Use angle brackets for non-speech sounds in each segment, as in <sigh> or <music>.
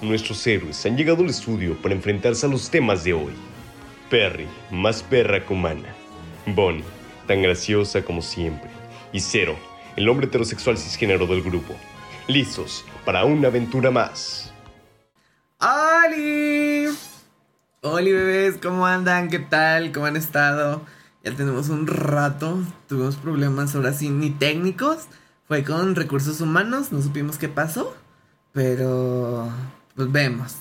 nuestros héroes han llegado al estudio para enfrentarse a los temas de hoy. Perry, más perra que humana. Bonnie, tan graciosa como siempre. Y Zero, el hombre heterosexual cisgénero del grupo. Listos para una aventura más. ¡Oli! ¡Oli bebés! ¿Cómo andan? ¿Qué tal? ¿Cómo han estado? Ya tenemos un rato. Tuvimos problemas ahora sí, ni técnicos. Fue con recursos humanos, no supimos qué pasó. Pero pues vemos.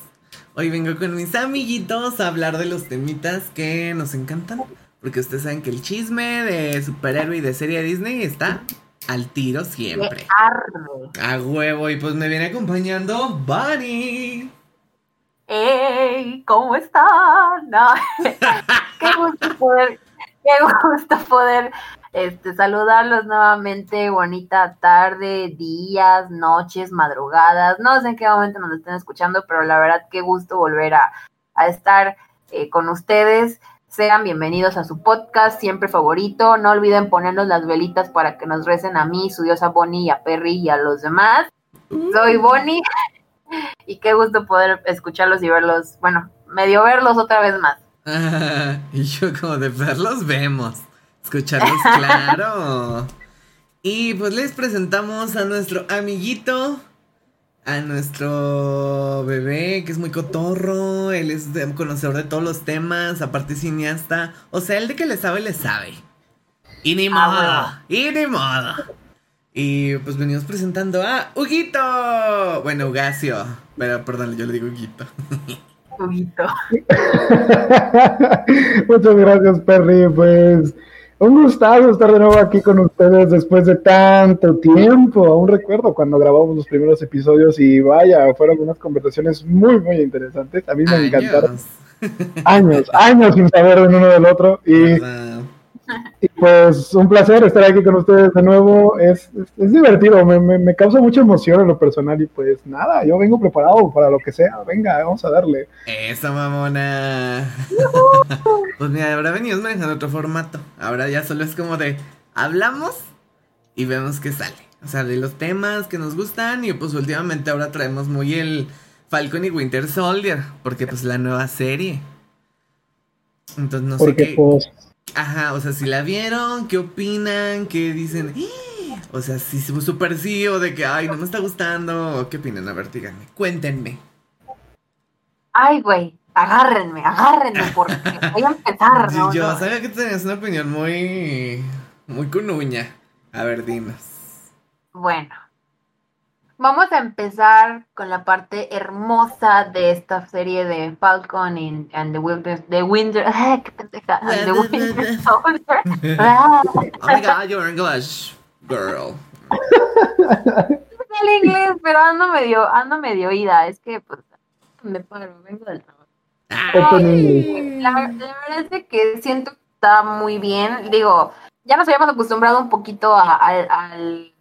Hoy vengo con mis amiguitos a hablar de los temitas que nos encantan. Porque ustedes saben que el chisme de superhéroe y de serie Disney está al tiro siempre. A huevo. Y pues me viene acompañando Bunny. ¡Ey! ¿Cómo están? <laughs> qué gusto poder, qué gusto poder este, saludarlos nuevamente. Bonita tarde, días, noches, madrugadas. No sé en qué momento nos estén escuchando, pero la verdad, qué gusto volver a, estar eh, con ustedes. Sean bienvenidos a su podcast, siempre favorito. No olviden ponernos las velitas para que nos recen a mí, su diosa Bonnie, y a Perry y a los demás. Soy Bonnie <laughs> y qué gusto poder escucharlos y verlos, bueno, medio verlos otra vez más. <laughs> y yo como de verlos vemos, escucharlos <laughs> claro. y pues les presentamos a nuestro amiguito, a nuestro bebé que es muy cotorro, él es conocedor de todos los temas, aparte cineasta, o sea, el de que le sabe, le sabe. Y ni ah, modo, y ni modo. Y pues venimos presentando a Huguito. Bueno, Ugacio. Pero perdón, yo le digo Huguito. Huguito. <laughs> Muchas gracias, Perry. Pues un gustazo estar de nuevo aquí con ustedes después de tanto tiempo. Aún recuerdo cuando grabamos los primeros episodios y vaya, fueron unas conversaciones muy, muy interesantes. A mí me encantaron. Años, años sin saber el uno del otro. Y y pues un placer estar aquí con ustedes de nuevo. Es, es, divertido, me, me, causa mucha emoción en lo personal. Y pues nada, yo vengo preparado para lo que sea. Venga, vamos a darle. Esa mamona. <laughs> pues mira, ahora venimos manejando otro formato. Ahora ya solo es como de hablamos y vemos qué sale. O sea, de los temas que nos gustan. Y pues últimamente ahora traemos muy el Falcon y Winter Soldier. Porque pues la nueva serie. Entonces no sé qué. Pues, Ajá, o sea, si la vieron, ¿qué opinan? ¿Qué dicen? <gasps> O sea, si súper sí o de que, ay, no me está gustando. ¿Qué opinan? A ver, díganme. Cuéntenme. Ay, güey, agárrenme, agárrenme porque <laughs> voy a empezar, ¿no? Yo sabía que tenías una opinión muy, muy cunuña. A ver, dinos. Bueno, Vamos a empezar con la parte hermosa de esta serie de Falcon and, the Winter, the Winter, <laughs> qué pendeja, the Winter Soldier. <laughs> oh my God, you're English, girl. el inglés, pero ando medio, ando medio oída, es que pues me paro, vengo del trabajo. La, la, verdad es que siento que está muy bien, digo, ya nos habíamos acostumbrado un poquito al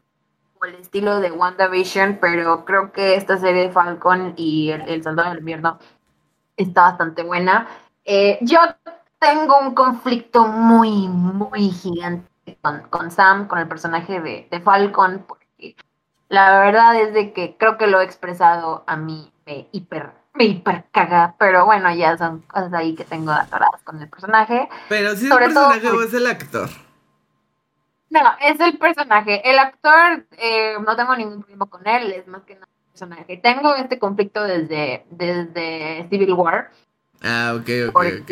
el estilo de WandaVision, pero creo que esta serie de Falcon y El, Soldado del Invierno está bastante buena. Eh, yo tengo un conflicto muy, muy gigante con, Sam, con el personaje de, Falcon, porque la verdad es de que creo que lo he expresado a mí me hiper, me hiper caga, pero bueno, ya son cosas ahí que tengo atoradas con el personaje. Pero si el personaje o es el actor. No, es el personaje. El actor, eh, no tengo ningún problema con él, es más que nada el personaje. Tengo este conflicto desde, desde Civil War. Ah, ok, ok, ok.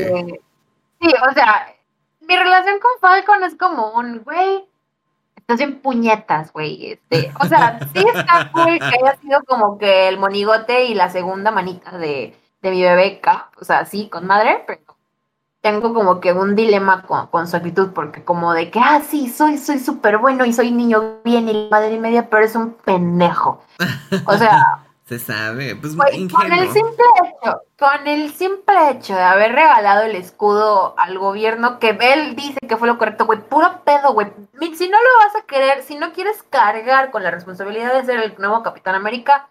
Sí, o sea, mi relación con Falcon es como un, güey, estás en puñetas, güey. Este, o sea, sí está <laughs> cool que haya sido como que el monigote y la segunda manita de, de mi bebé Cap, o sea, sí, con madre, pero tengo como que un dilema con, su actitud, porque como de que, ah, sí, soy soy súper bueno y soy niño bien y madre y media, pero es un pendejo. <laughs> O sea... Se sabe, pues con el simple hecho, con el simple hecho de haber regalado el escudo al gobierno, que él dice que fue lo correcto, güey, puro pedo, güey. Si no lo vas a querer, si no quieres cargar con la responsabilidad de ser el nuevo Capitán América,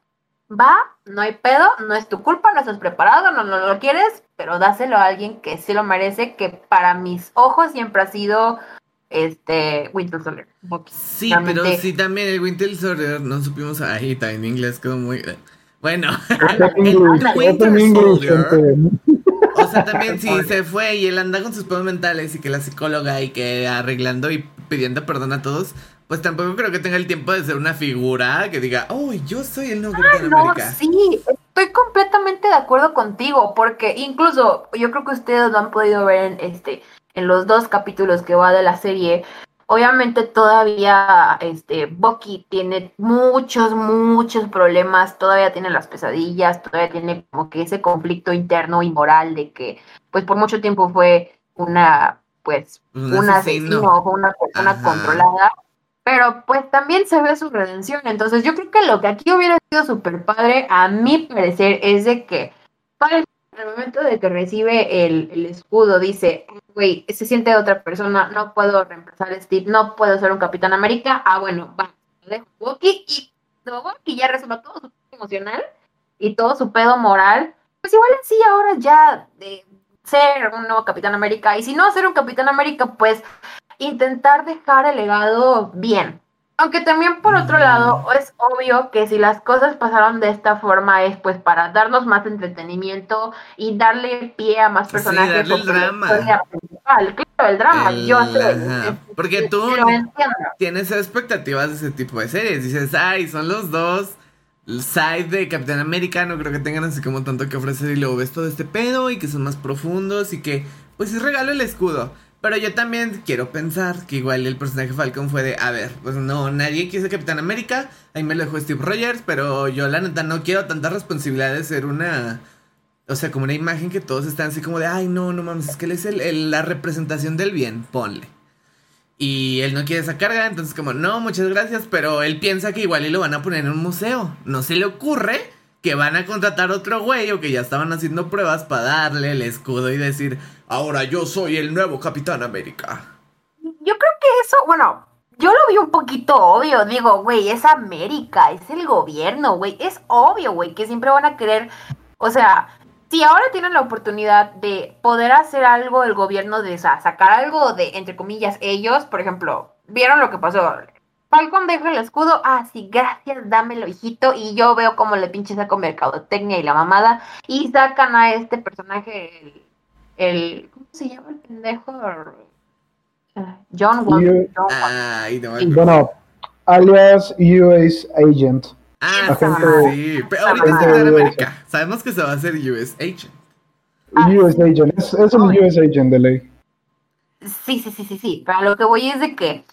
va, no hay pedo, no es tu culpa, no estás preparado, no, no lo quieres, pero dáselo a alguien que sí lo merece, que para mis ojos siempre ha sido este Winter Soldier. Sí, pero sí también el Winter Soldier no supimos ahí también en inglés como muy Bueno, <laughs> Winter Soldier. O sea, también si se fue y él anda con sus problemas mentales y que la psicóloga y que arreglando y pidiendo perdón a todos, pues tampoco creo que tenga el tiempo de ser una figura que diga, oh, yo soy el nuevo Capitán no, América. Sí, estoy completamente de acuerdo contigo, porque incluso yo creo que ustedes lo han podido ver en este, en los dos capítulos que va de la serie. Obviamente todavía este Bucky tiene muchos, muchos problemas, todavía tiene las pesadillas, todavía tiene como que ese conflicto interno y moral de que pues por mucho tiempo fue una pues un, asesino, una persona controlada, pero pues también se ve su redención, entonces yo creo que lo que aquí hubiera sido súper padre, a mi parecer, es de que en el momento de que recibe el, escudo, dice, güey, se siente otra persona, no puedo reemplazar a Steve, no puedo ser un Capitán América. Ah, bueno, va, lo dejo Bucky y Bucky ya resuelve todo su pedo emocional y todo su pedo moral. Pues igual sí, ahora ya de ser un nuevo Capitán América. Y si no ser un Capitán América, pues intentar dejar el legado bien. Aunque también por otro lado es obvio que si las cosas pasaron de esta forma es pues para darnos más entretenimiento y darle pie a más personajes. Sí, darle el drama. Claro, el drama, yo sé. Porque tú tienes expectativas de ese tipo de series. Dices, ay, son los dos side de Capitán América, no creo que tengan así como tanto que ofrecer y luego ves todo este pedo y que son más profundos y que pues es regalo el escudo. Pero yo también quiero pensar que igual el personaje Falcon fue de, a ver, pues no, nadie quiere ser Capitán América, ahí me lo dejó Steve Rogers, pero yo la neta no quiero tanta responsabilidad de ser una, o sea, como una imagen que todos están así como de, ay, no, no mames, es que él es el, la representación del bien, ponle. Y él no quiere esa carga, entonces como, no, muchas gracias, pero él piensa que igual y lo van a poner en un museo. No se le ocurre que van a contratar otro güey o que ya estaban haciendo pruebas para darle el escudo y decir, ahora yo soy el nuevo Capitán América. Yo creo que eso, bueno, yo lo vi un poquito obvio. Digo, güey, es América, es el gobierno, güey. Es obvio, güey, que siempre van a querer. O sea, si ahora tienen la oportunidad de poder hacer algo el gobierno de sacar algo de, entre comillas, ellos, por ejemplo, vieron lo que pasó. Falcon deja el escudo, ah, sí, gracias, dámelo, hijito, y yo veo cómo le pinche saco mercadotecnia y la mamada, y sacan a este personaje, el, ¿cómo se llama el pendejo? John Wayne. Bueno, alias US Agent. Ah, sí, pero ahorita es de América. Sabemos que se va a hacer US Agent. US Agent, es, es un US Agent de ley. Sí, sí, sí, sí, sí. Pero lo que voy es de que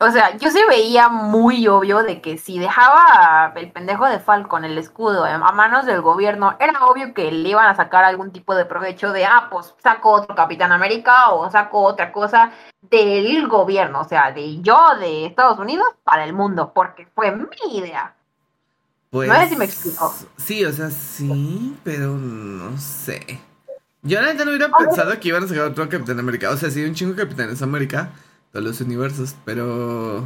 o sea, yo sí veía muy obvio de que si dejaba el pendejo de Falcon el escudo a manos del gobierno, era obvio que le iban a sacar algún tipo de provecho de, ah, pues saco otro Capitán América o saco otra cosa del gobierno, o sea, de yo de Estados Unidos para el mundo, porque fue mi idea. Pues, no sé si me explico. Sí, o sea, sí, pero no sé. Yo la no hubiera pensado que iban a sacar otro Capitán América. O sea, sí, un chingo de Capitanes América los universos, pero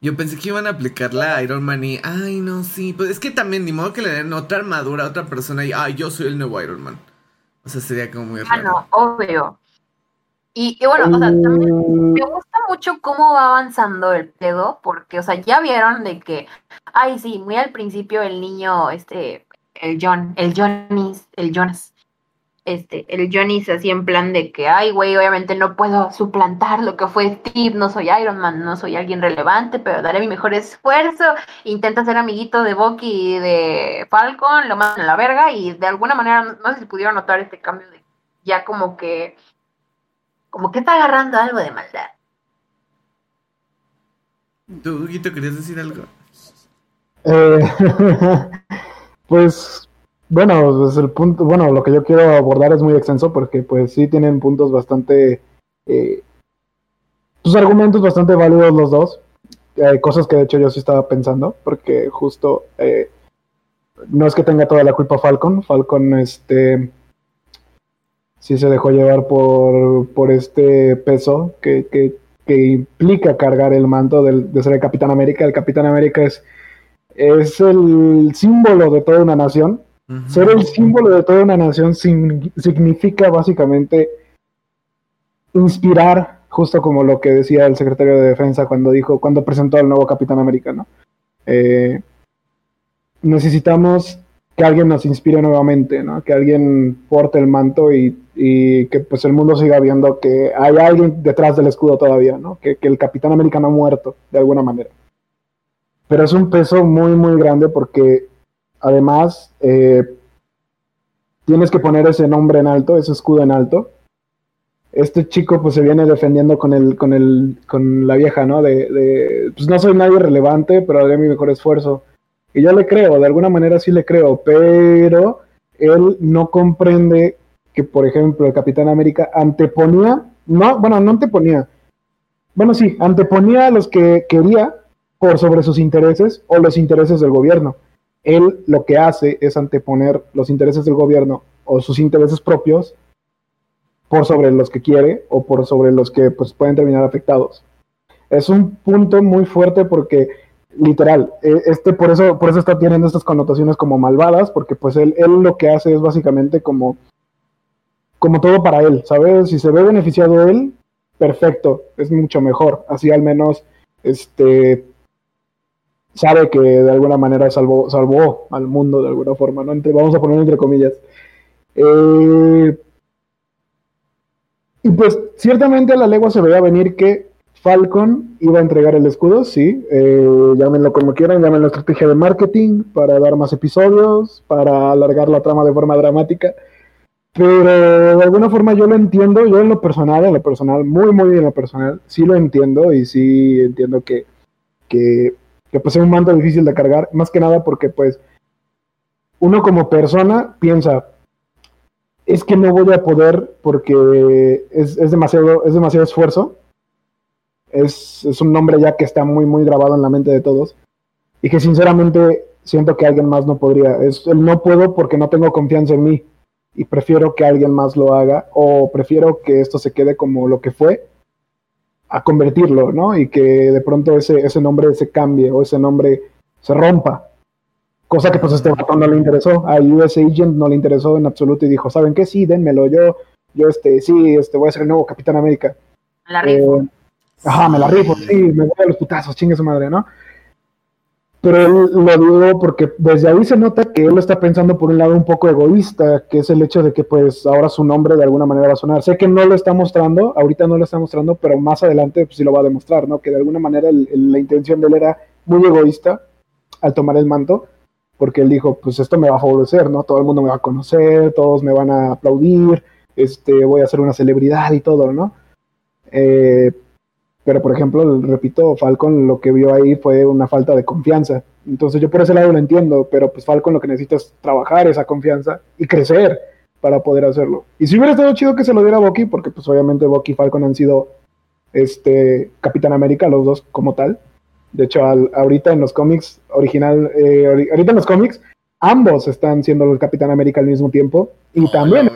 yo pensé que iban a aplicar la Iron Man y, ay, no, sí, pues es que también ni modo que le den otra armadura a otra persona y, ay, yo soy el nuevo Iron Man. O sea, sería como muy raro. Ah, no, obvio. Y, bueno, o sea, también me gusta mucho cómo va avanzando el pedo, porque, o sea, ya vieron de que, ay, sí, muy al principio el niño, este, el John, el Johnny, el Jonas, este, el Johnny se hacía en plan de que, ay, güey, obviamente no puedo suplantar lo que fue Steve, no soy Iron Man, no soy alguien relevante, pero daré mi mejor esfuerzo. Intenta ser amiguito de Bucky y de Falcon, lo mandan a la verga y de alguna manera, no sé si pudieron notar este cambio de ya como que, como que está agarrando algo de maldad. ¿Tú, Huguito, querías decir algo? Eh, <laughs> pues bueno, pues el punto, bueno, lo que yo quiero abordar es muy extenso porque pues sí tienen puntos bastante, eh, argumentos bastante válidos los dos, hay cosas que de hecho yo sí estaba pensando porque justo eh, no es que tenga toda la culpa Falcon, Falcon este sí se dejó llevar por, por este peso que, que, que implica cargar el manto de ser el Capitán América, el Capitán América es, es el símbolo de toda una nación ser el símbolo de toda una nación significa básicamente inspirar, justo como lo que decía el secretario de Defensa cuando dijo, cuando presentó al nuevo Capitán Americano. Eh, necesitamos que alguien nos inspire nuevamente, ¿no? Que alguien porte el manto y, que pues el mundo siga viendo que hay alguien detrás del escudo todavía, ¿no? Que, el Capitán América no ha muerto, de alguna manera. Pero es un peso muy, muy grande porque además eh, tienes que poner ese nombre en alto, ese escudo en alto. Este chico pues se viene defendiendo con el, con el, con la vieja, ¿no? De, de pues no soy nadie relevante, pero haré mi mejor esfuerzo y yo le creo, de alguna manera sí le creo, pero él no comprende que, por ejemplo, el Capitán América anteponía, no, bueno, no anteponía, bueno, sí, anteponía a los que quería por sobre sus intereses o los intereses del gobierno. Él lo que hace es anteponer los intereses del gobierno o sus intereses propios por sobre los que quiere o por sobre los que pues, pueden terminar afectados. Es un punto muy fuerte porque literal, e, este por eso, por eso está teniendo estas connotaciones como malvadas, porque pues él, él lo que hace es básicamente como, como todo para él, ¿sabes? Si se ve beneficiado él, perfecto, es mucho mejor. Así al menos, este sabe que de alguna manera salvó, salvó al mundo de alguna forma, ¿no? vamos a poner entre comillas. Eh, y pues ciertamente a la legua se veía venir que Falcon iba a entregar el escudo, sí. Eh, llámenlo como quieran, llámenlo estrategia de marketing para dar más episodios, para alargar la trama de forma dramática. Pero de alguna forma yo lo entiendo, yo en lo personal, en lo personal, muy, muy en lo personal, sí lo entiendo y sí entiendo que, que, que pues es un manto difícil de cargar, más que nada porque pues uno como persona piensa, es que no voy a poder porque es, es demasiado, es demasiado esfuerzo es, un nombre ya que está muy, muy grabado en la mente de todos y que sinceramente siento que alguien más no podría. Es el no puedo porque no tengo confianza en mí y prefiero que alguien más lo haga o prefiero que esto se quede como lo que fue a convertirlo, ¿no? Y que de pronto ese, ese nombre se cambie o ese nombre se rompa. Cosa que pues este botón no le interesó. A US Agent no le interesó en absoluto y dijo, ¿saben qué? Sí, denmelo. Yo, yo este, sí, este, voy a ser el nuevo Capitán América. La eh, Ajá, me la rifo, sí, me voy a los putazos, chingue su madre, ¿no? Pero él lo dudo porque desde ahí se nota que él está pensando por un lado un poco egoísta, que es el hecho de que pues ahora su nombre de alguna manera va a sonar. Sé que no lo está mostrando, ahorita no lo está mostrando, pero más adelante pues sí lo va a demostrar, ¿no? Que de alguna manera la intención de él era muy egoísta al tomar el manto, porque él dijo, pues esto me va a favorecer, ¿no? Todo el mundo me va a conocer, todos me van a aplaudir, este, voy a ser una celebridad y todo, ¿no? Eh, pero, por ejemplo, repito, Falcon lo que vio ahí fue una falta de confianza. Entonces yo por ese lado lo entiendo, pero pues Falcon lo que necesita es trabajar esa confianza y crecer para poder hacerlo. Y si hubiera estado chido que se lo diera a Bucky, porque pues obviamente Bucky y Falcon han sido este Capitán América, los dos como tal. De hecho, ahorita en los cómics original, eh, ahorita en los cómics, ambos están siendo el Capitán América al mismo tiempo. Y también,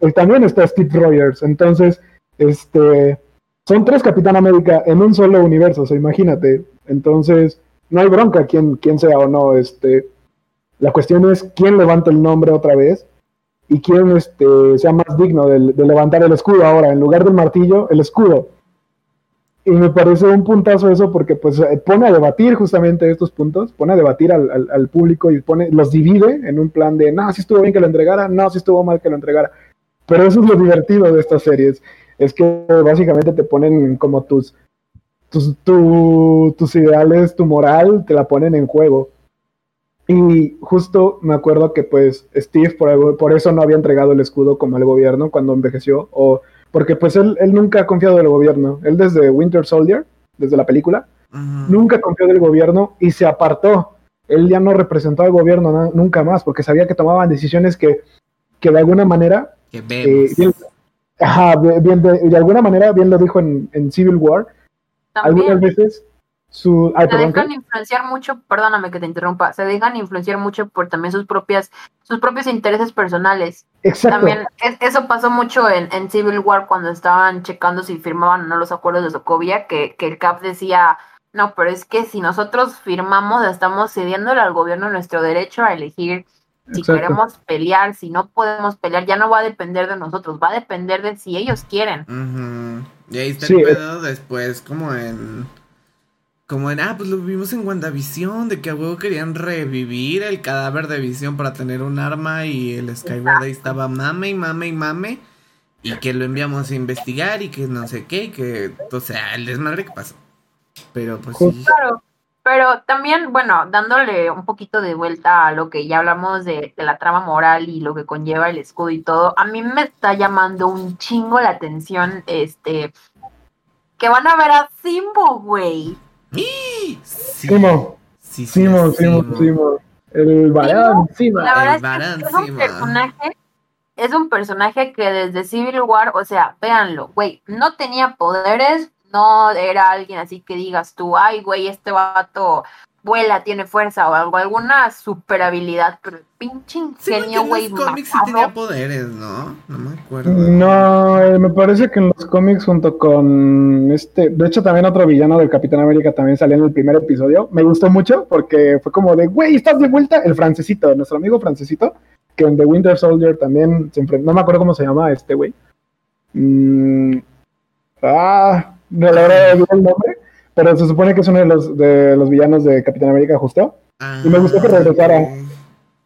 y también está Steve Rogers. Entonces, este son tres Capitán América en un solo universo, o imagínate. Entonces, no hay bronca quién, quién sea o no. Este, la cuestión es quién levanta el nombre otra vez y quién este, sea más digno de, levantar el escudo ahora, en lugar del martillo, el escudo. Y me parece un puntazo eso porque pues eh, pone a debatir justamente estos puntos, pone a debatir al, al, público y pone, los divide en un plan de, no, si estuvo bien que lo entregara, no, si estuvo mal que lo entregara. Pero eso es lo divertido de estas series es que básicamente te ponen como tus, tus, tus ideales, tu moral, te la ponen en juego. Y justo me acuerdo que pues Steve por, por eso no había entregado el escudo como al gobierno cuando envejeció, o porque pues él, él nunca ha confiado en el gobierno. Él desde Winter Soldier, desde la película, nunca confió del gobierno y se apartó. Él ya no representó al gobierno nunca más porque sabía que tomaban decisiones que, que de alguna manera eh, Ajá, bien, de, alguna manera, bien lo dijo en, Civil War. Algunas veces su. se dejan influenciar mucho, perdóname que te interrumpa, se dejan influenciar mucho por también sus propias, sus propios intereses personales. Exacto. También eso pasó mucho en, Civil War cuando estaban checando si firmaban o no los acuerdos de Sokovia, que, que el CAP decía, no, pero es que si nosotros firmamos, estamos cediéndole al gobierno nuestro derecho a elegir si queremos pelear, si no podemos pelear, ya no va a depender de nosotros, va a depender de si ellos quieren. Y ahí está el pedo después, como en. como en, ah, pues lo vimos en WandaVision, de que a huevo querían revivir el cadáver de Visión para tener un arma y el Skyward ahí estaba mame y mame y mame. Y que lo enviamos a investigar y que no sé qué, y que, o sea, el desmadre que pasó. Pero pues sí. Claro, pero también, bueno, dándole un poquito de vuelta a lo que ya hablamos de, de, la trama moral y lo que conlleva el escudo y todo, a mí me está llamando un chingo la atención, este, que van a ver a Simbo, güey. Sí, Simo. Sí, sí, Simo, Simo, Simo. El varón, Sima. La verdad El varón, es que es un personaje, es un personaje que desde Civil War, o sea, véanlo, güey, no tenía poderes, no era alguien así que digas tú, ay, güey, este vato vuela, tiene fuerza o algo, alguna super habilidad, pero el pinche Sí, porque ingenio, en güey, los cómics sí tenía poderes, ¿no? No me acuerdo. No, eh, me parece que en los cómics junto con este, de hecho también otro villano del Capitán América también salió en el primer episodio. Me gustó mucho porque fue como de, güey, estás de vuelta, el francesito, nuestro amigo francesito, que en The Winter Soldier también enfrentó, no me acuerdo cómo se llama este güey. Mm, ah, no la verdad olvidé el nombre, pero se supone que es uno de los, de los villanos de Capitán América justo. y me gustó que regresara. ok.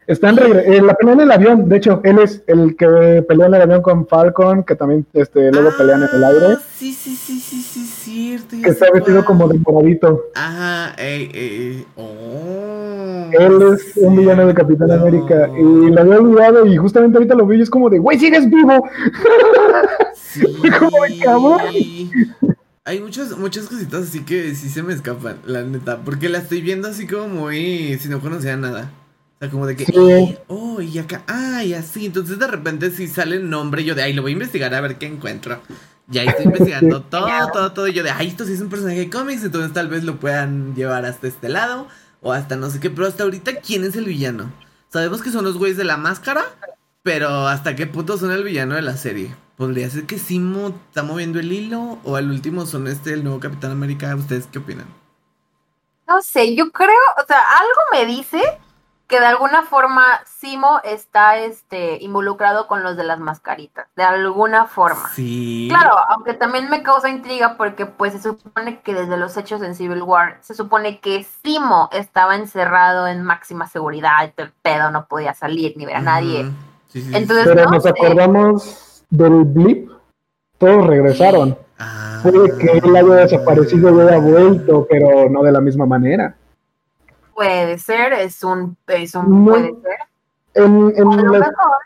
Está en, regre- en la pelea en el avión, de hecho, él es el que pelea en el avión con Falcon, que también este, luego pelean en el aire, Ah, Sí, sí, sí, sí, sí, cierto. que está vestido como de moradito. Ajá, ey, ey, oh. Él es un villano de Capitán. América y lo había olvidado y justamente ahorita lo vi y es como de, güey, sigues vivo. <laughs> Sí. como de cabrón. Hay muchas, muchas cositas así que sí se me escapan, la neta. Porque la estoy viendo así como muy. Si no conocía nada. O sea, como de que. Sí. "Eh, Oh, y acá. Ah, y así. Entonces de repente si sale el nombre, yo de. Ay, lo voy a investigar a ver qué encuentro. Y ahí estoy investigando <laughs> todo, todo, todo. Y yo de. Ay, esto sí es un personaje de cómics. Entonces tal vez lo puedan llevar hasta este lado. O hasta no sé qué. Pero hasta ahorita, ¿quién es el villano? Sabemos que son los güeyes de la máscara. Pero hasta qué punto son el villano de la serie. ¿Podría ser que Simo está moviendo el hilo? ¿O al último son este el nuevo Capitán América? ¿Ustedes qué opinan? No sé, yo creo, o sea, algo me dice que de alguna forma Simo está este involucrado con los de las mascaritas, de alguna forma. Sí. Claro, aunque también me causa intriga porque pues se supone que desde los hechos en Civil War se supone que Simo estaba encerrado en máxima seguridad, el pedo no podía salir ni ver a nadie. Ujú. Sí, sí, sí. Entonces, Pero no nos acordamos del blip, todos regresaron. Ah. Puede que él haya desaparecido y haya vuelto, pero no de la misma manera. Puede ser, es un, es un No. puede ser. En, en A lo la- mejor,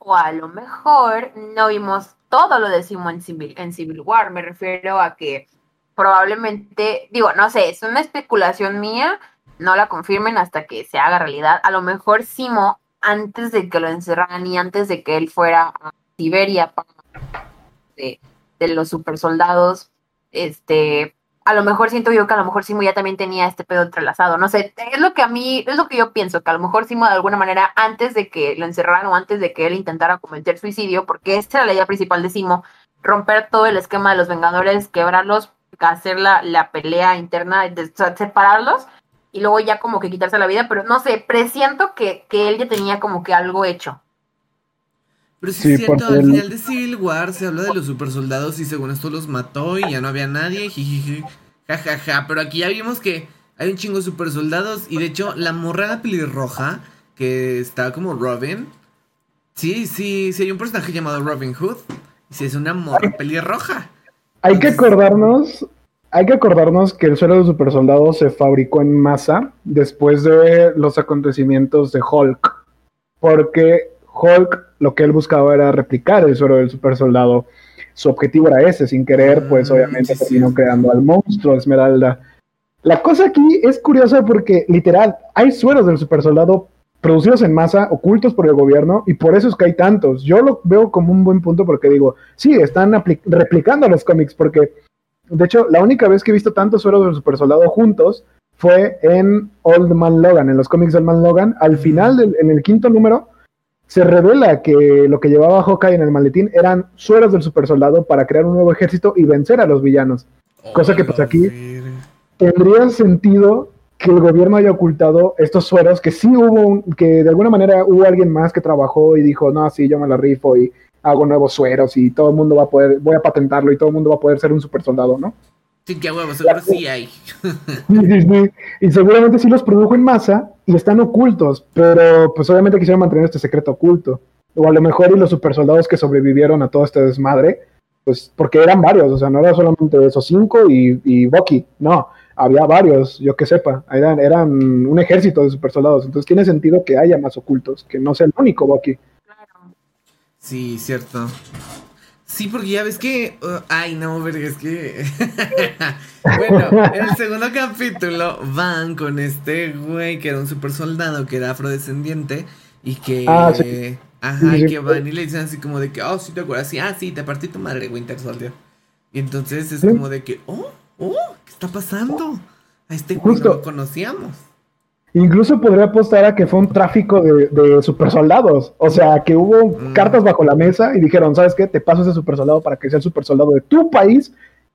o a lo mejor no vimos todo lo de Simo en Civil, en Civil War. Me refiero a que probablemente, digo, no sé, es una especulación mía, no la confirmen hasta que se haga realidad. A lo mejor Simo, antes de que lo encerraran y antes de que él fuera a Siberia de, de los supersoldados, este, a lo mejor siento yo que a lo mejor Simo ya también tenía este pedo entrelazado, no sé, es lo que a mí, es lo que yo pienso, que a lo mejor Simo de alguna manera antes de que lo encerraran o antes de que él intentara cometer suicidio, porque esta era la idea principal de Simo, romper todo el esquema de los Vengadores, quebrarlos, hacer la, la pelea interna, de- separarlos y luego ya como que quitarse la vida, pero no sé, presiento que, que él ya tenía como que algo hecho. Pero sí, Sí, es cierto, al final de Civil War se habla de los supersoldados y según esto los mató y ya no había nadie, jijiji, jajaja. Pero aquí ya vimos que hay un chingo de supersoldados y de hecho la morra la pelirroja, que está como Robin. Sí, sí, sí hay un personaje llamado Robin Hood. Y sí es una morra pelirroja. Hay que acordarnos, hay que acordarnos que el suelo de super soldado se fabricó en masa después de los acontecimientos de Hulk, porque Hulk lo que él buscaba era replicar el suelo del super soldado. Su objetivo era ese, sin querer, pues Mm, obviamente sí, terminó sí. creando al monstruo Esmeralda. La cosa aquí es curiosa porque literal hay sueros del super soldado producidos en masa, ocultos por el gobierno, y por eso es que hay tantos. Yo lo veo como un buen punto porque digo, sí, están replicando los cómics, porque de hecho, la única vez que he visto tantos sueros del super soldado juntos fue en Old Man Logan, en los cómics del Man Logan. Al final, del- en el quinto número, se revela que lo que llevaba Hawkeye en el maletín eran sueros del super soldado para crear un nuevo ejército y vencer a los villanos. Cosa que, pues, aquí- tendría sentido que el gobierno haya ocultado estos sueros, que sí hubo, un- que de alguna manera hubo alguien más que trabajó y dijo, no, sí, yo me la rifo y hago nuevos sueros y todo el mundo va a poder, voy a patentarlo y todo el mundo va a poder ser un super soldado, ¿no? Sí, que huevo, seguro sí hay. <laughs> Y seguramente sí los produjo en masa y están ocultos, pero pues obviamente quisieron mantener este secreto oculto. O a lo mejor y los supersoldados que sobrevivieron a todo este desmadre, pues porque eran varios, o sea, no era solamente esos cinco y, y Bucky, no, había varios, yo que sepa, eran, eran un ejército de supersoldados, entonces tiene sentido que haya más ocultos, que no sea el único Bucky. Sí, cierto. Sí, porque ya ves que. Uh, ay, no, pero es que. <laughs> bueno, en el segundo capítulo van con este güey que era un super soldado, que era afrodescendiente, y que. Ah, sí. Ajá, y que van y le dicen así como de que, oh, sí te acuerdas, sí, ah, sí, te partí tu madre, Winter Soldier. Y entonces es como de que, oh, oh, ¿qué está pasando? A este güey no lo conocíamos. Incluso podría apostar a que fue un tráfico de, de supersoldados. O sea, que hubo Mm. cartas bajo la mesa y dijeron, ¿sabes qué? Te paso ese supersoldado para que sea el supersoldado de tu país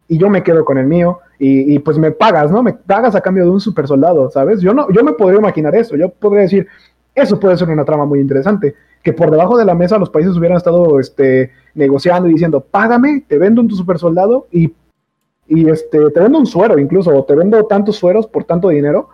y yo me quedo con el mío y, y, pues me pagas, ¿no? Me pagas a cambio de un supersoldado, ¿sabes? Yo no, yo me podría imaginar eso. Yo podría decir, eso puede ser una trama muy interesante. Que por debajo de la mesa los países hubieran estado este, negociando y diciendo, págame, te vendo un tu supersoldado y, y este, te vendo un suero incluso, o te vendo tantos sueros por tanto dinero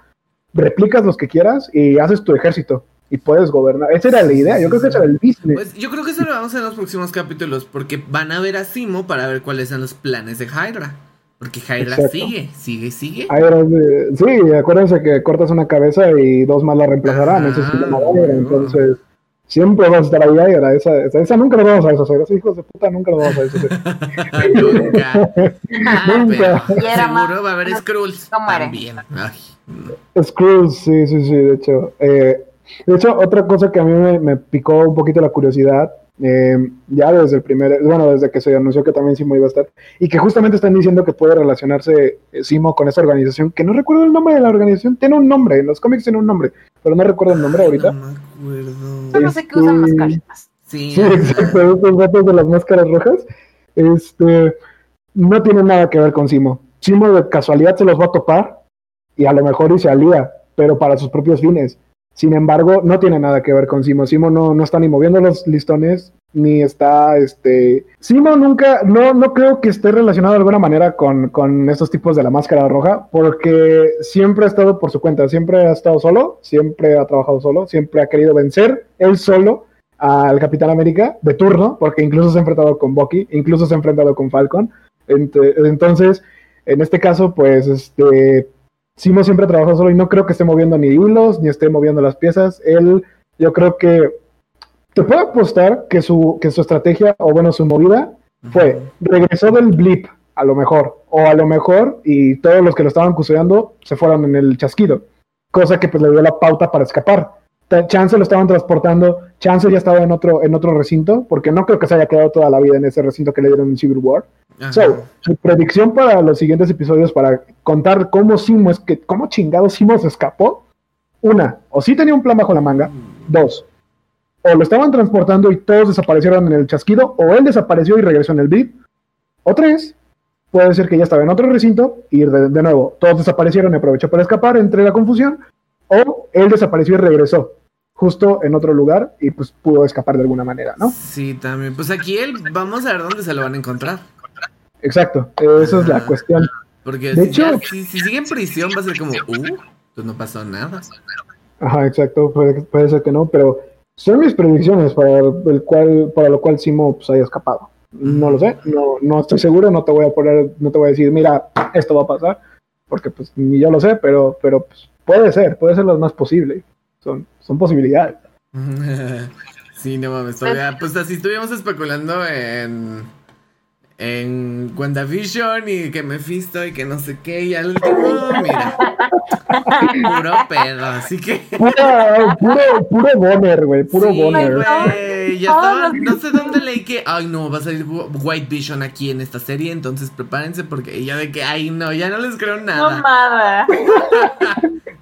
replicas los que quieras y haces tu ejército y puedes gobernar. Esa era la idea, yo creo que ese era el business. Pues yo creo que eso lo vamos a ver en los próximos capítulos, porque van a ver a Simo para ver cuáles son los planes de Hydra. Porque Hydra Exacto. sigue, sigue, sigue. De- sí, acuérdense que cortas una cabeza y dos más la reemplazarán. Ah, Eso sí, Hydra, entonces siempre va a estar ahí Hydra. Esa, esa, esa nunca la vamos a deshacer. Esos hijos de puta nunca la vamos a deshacer. <laughs> Nunca. <laughs> Nunca. Era más- seguro va a haber Skrulls no también. Ay, no. Skrulls, sí, sí, sí, de hecho. Eh, de hecho, otra cosa que a mí me, me picó un poquito la curiosidad, eh, ya desde el primer, bueno, desde que se anunció que también Simo iba a estar, y que justamente están diciendo que puede relacionarse eh, Simo con esa organización, que no recuerdo el nombre de la organización, tiene un nombre, en los cómics tiene un nombre, pero no recuerdo el nombre ahorita. No me acuerdo. Solo sé que usan Este- mascaritas. Sí, <laughs> Sí, exacto, estos vatos de las máscaras rojas, este, no tienen nada que ver con Simo. Simo de casualidad se los va a topar y a lo mejor y se alía, pero para sus propios fines. Sin embargo, no tiene nada que ver con Simo. Simo no, no está ni moviendo los listones, ni está, este... Simo nunca, no, no creo que esté relacionado de alguna manera con, con estos tipos de la máscara roja, porque siempre ha estado por su cuenta, siempre ha estado solo, siempre ha trabajado solo, siempre ha querido vencer él solo al Capitán América de turno, porque incluso se ha enfrentado con Bucky, incluso se ha enfrentado con Falcon. Ent- entonces, en este caso, pues, este, Simo siempre ha trabajado solo y no creo que esté moviendo ni hilos, ni esté moviendo las piezas. Él, yo creo que, te puedo apostar que su, que su estrategia, o bueno, su movida, fue, regresó del blip, a lo mejor, o a lo mejor, y todos los que lo estaban custodiando se fueron en el chasquido, cosa que pues le dio la pauta para escapar. Chance lo estaban transportando, Chance ya estaba en otro, en otro recinto, porque no creo que se haya quedado toda la vida en ese recinto que le dieron en Civil War. Ajá. So, su predicción para los siguientes episodios, para contar cómo Simo es que, cómo chingado Simo se escapó, una, o sí tenía un plan bajo la manga, dos, o lo estaban transportando y todos desaparecieron en el chasquido, o él desapareció y regresó en el blip, o tres, puede ser que ya estaba en otro recinto y de, de nuevo, todos desaparecieron y aprovechó para escapar entre la confusión, o él desapareció y regresó justo en otro lugar y pues pudo escapar de alguna manera, ¿no? Sí, también. Pues aquí él, vamos a ver dónde se lo van a encontrar. Exacto, esa es la cuestión. Porque De si, ya- hecho- si, si sigue en prisión va a ser como, uh, pues no pasó nada. Ajá, exacto, puede, puede ser que no, pero son mis predicciones para el cual, para lo cual Simo pues, haya escapado. No lo sé, no, no estoy seguro, no te voy a poner, no te voy a decir, mira, esto va a pasar, porque pues ni yo lo sé, pero, pero pues, puede ser, puede ser lo más posible. Son, son posibilidades. <laughs> sí, no mames, todavía, pues así estuvimos especulando en en WandaVision y que Mephisto y que no sé qué y al último, mira, <laughs> puro pedo, así que <laughs> Puro, puro, puro boner, güey, puro sí, boner. güey, ya estaba, no sé dónde leí que, ay no, va a salir White Vision aquí en esta serie, entonces prepárense porque ya de que, ay no, ya no les creo nada, Mamada.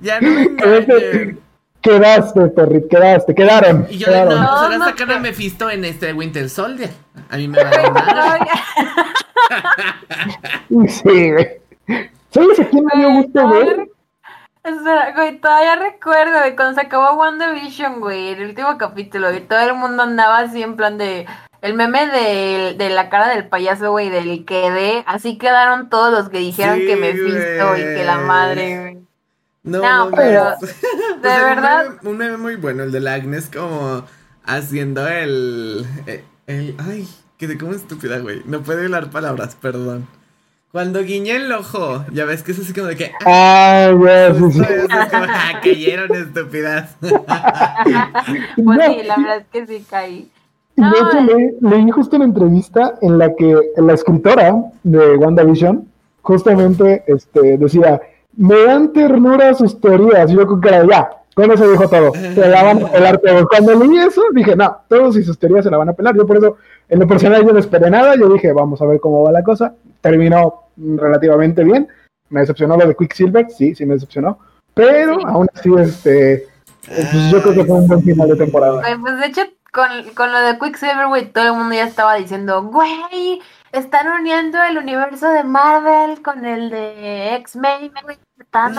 ya no me. Quedaste, Perrit, quedaste, quedaron. Y yo de, quedaron. no, pues No, ahora no sacan a. Mephisto en este Winter Soldier. A mí me va a dar Sí, güey. ¿Sabes a quién me dio gusto ver? Espera, güey, todavía recuerdo, güey, cuando se acabó WandaVision, güey, el último capítulo, y todo el mundo andaba así en plan de, el meme de, de la cara del payaso, güey, del quedé, así quedaron todos los que dijeron Sí, que me fisto y que la madre, güey. No, No, mames. pero, <laughs> de sea, un verdad. meme- Un meme muy bueno, el de la Agnes como haciendo el... el, el- ay, quedé como estúpida, güey. No puedo hablar palabras, perdón. Cuando guiñé el ojo, ya ves que es así como de que... ah, Ah, es como, ah, cayeron estúpidas. <laughs> Pues No, sí, la verdad es que sí caí. Y de No, hecho le- leí justo una entrevista en la que la escritora de WandaVision justamente este, decía, me dan ternura sus teorías. Yo con cara, ya, con eso dijo todo. Se la van a pelar todos. Cuando leí eso, dije, no, todos y sus teorías se la van a pelar. Yo por eso, en lo personal, yo no esperé nada. Yo dije, vamos a ver cómo va la cosa. Terminó mm, relativamente bien. Me decepcionó lo de Quicksilver, sí, sí me decepcionó. Pero Sí. aún así, este, pues yo creo que fue un buen final de temporada. Pues de hecho, con, con lo de Quicksilver, güey, todo el mundo ya estaba diciendo, güey, están uniendo el universo de Marvel con el de X-Men,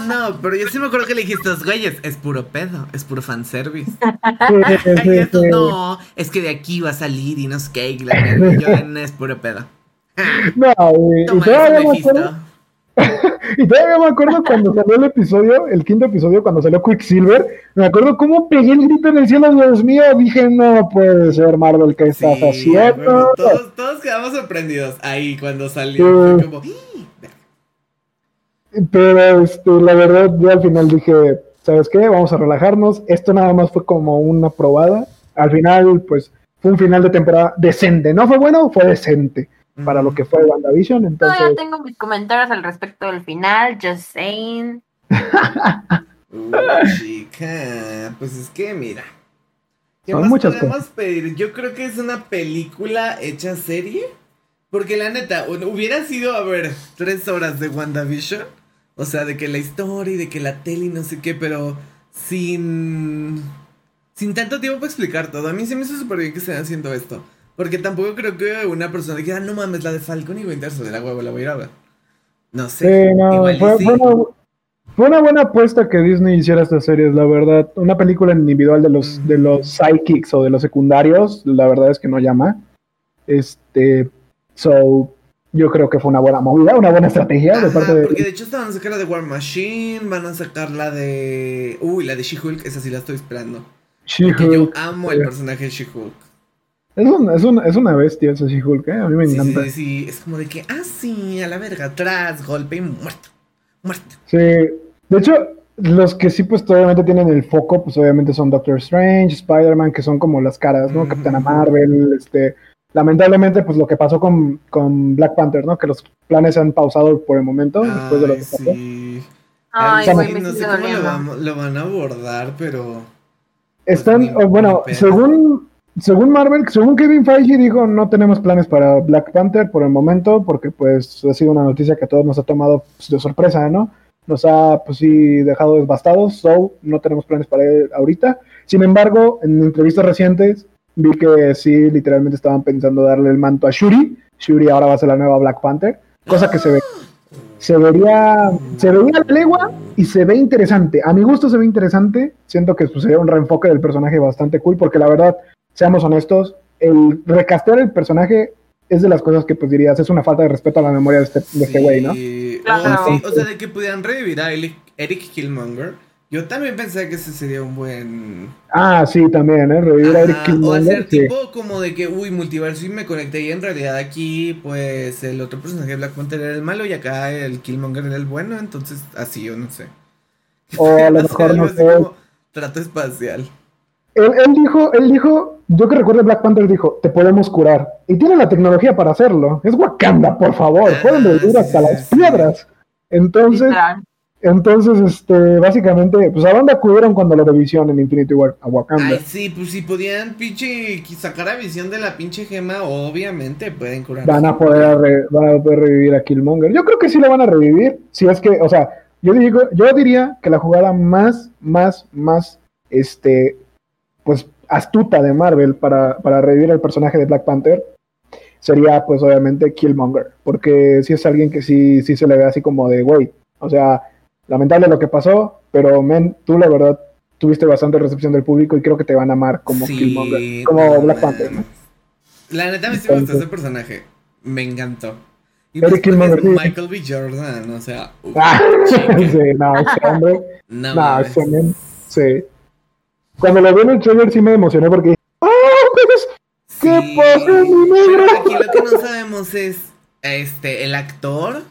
No, pero yo sí me acuerdo que le dijiste, güeyes, es puro pedo, es puro fanservice. <laughs> <laughs> Esto no, es que de aquí va a salir y no sé qué, y la. Yo "No, es puro pedo. No, y, y toma todavía me Mephisto. acuerdo, y todavía me acuerdo cuando salió el episodio, el quinto episodio, cuando salió Quicksilver, me acuerdo cómo pegué el grito en el cielo, Dios mío, dije, no puede ser Marvel, ¿qué estás Sí, haciendo? todos, todos quedamos sorprendidos ahí cuando salió. Sí. Como, "Ih". Pero este, la verdad, yo al final dije, ¿sabes qué? Vamos a relajarnos, esto nada más fue como una probada, al final, pues, fue un final de temporada decente, no fue bueno, fue decente para lo que fue WandaVision, entonces... Todavía tengo mis comentarios al respecto del final, just saying. Uy, chica, pues es que mira. ¿Qué Son más muchas podemos pedir? Yo creo que es una película hecha serie. Porque la neta, hu- hubiera sido, a ver, tres horas de WandaVision. O sea, de que la historia y de que la tele y no sé qué, pero sin. Sin tanto tiempo para explicar todo. A mí se me hizo súper bien que estén haciendo esto. Porque tampoco creo que una persona diga, ah, no mames, la de Falcon y Winter Soldier, la huevo, la voy a ir a ver. No sé. Sí, no, igual fue, sí. fue una, fue una buena apuesta que Disney hiciera estas series, la verdad. Una película individual de los, de los sidekicks o de los secundarios, la verdad es que no llama. Este, so, yo creo que fue una buena movida, una buena estrategia de parte de... porque de hecho estaban a sacar la de War Machine, van a sacar la de... Uy, la de She-Hulk, esa sí la estoy esperando. Porque yo She-Hulk. amo el personaje de She-Hulk. Es, un- es, un- es una bestia esa She-Hulk, ¿eh? a mí me Sí, sí, encanta. sí, sí, es como de que, ah, sí, a la verga, atrás, golpe y muerto. Muerto. Sí, de hecho, los que sí, pues obviamente tienen el foco, pues obviamente son Doctor Strange, Spider-Man, que son como las caras, ¿no? Capitana Marvel, este. Lamentablemente, pues lo que pasó con, con Black Panther, ¿no? Que los planes se han pausado por el momento, después de lo que pasó. sí. Ay, Ay, sí, no sé cómo lo, van a abordar, pero... Están, Pues o bueno, según, según Marvel, según Kevin Feige dijo, no tenemos planes para Black Panther por el momento, porque pues ha sido una noticia que a todos nos ha tomado pues, de sorpresa, ¿no? Nos ha, pues sí, dejado devastados, so no tenemos planes para él ahorita. Sin embargo, en entrevistas recientes vi que sí, literalmente estaban pensando darle el manto a Shuri. Shuri ahora va a ser la nueva Black Panther, cosa que se ve. Se vería, se vería la legua y se ve interesante. A mi gusto se ve interesante. Siento que pues, sería un reenfoque del personaje bastante cool, porque la verdad, seamos honestos, el recastear el personaje es de las cosas que pues dirías, es una falta de respeto a la memoria de este de este güey, ¿no? Sí. Claro. O, sí, o sea, de que pudieran revivir a Eric, Eric Killmonger. Yo también pensé que ese sería un buen... Ah, sí, también, ¿eh? Revivir a Eric Ajá, o Killmonger, hacer sí. tipo como de que, uy, multiverso y me conecté y en realidad aquí, pues, el otro personaje de Black Panther era el malo y acá el Killmonger era el bueno, entonces así yo no sé. O a lo <laughs> mejor, no sé. trato espacial. Él, él dijo, él dijo, yo que recuerdo Black Panther dijo, te podemos curar. Y tiene la tecnología para hacerlo. Es Wakanda, por favor. Ah, Pueden revivir sí, hasta las piedras. Entonces, entonces, este, básicamente, pues a dónde acudieron cuando lo revisión en Infinity War? A Wakanda. Ay, sí, pues si podían pinche sacar a visión de la pinche gema, obviamente pueden curar. van a poder re- van a poder revivir a Killmonger. Yo creo que sí lo van a revivir. Si es que, o sea, yo digo, yo diría que la jugada más, más, más, este, pues astuta de Marvel para, para revivir el personaje de Black Panther sería, pues obviamente Killmonger, porque si es alguien que sí, sí se le ve así como de, güey, o sea, lamentable lo que pasó, pero men, tú la verdad tuviste bastante recepción del público y creo que te van a amar como Sí, Killmonger, como Black Panther. La neta, me gustó ese personaje. Me encantó. Y pues Michael B. Jordan, o sea. <laughs> ah, sí, no, ese hombre. No, no ese sí. Cuando lo vi en el trailer sí me emocioné porque. ¡Ah! Pues, ¿Qué pasa, mi negro? Aquí lo que no sabemos es. Este, el actor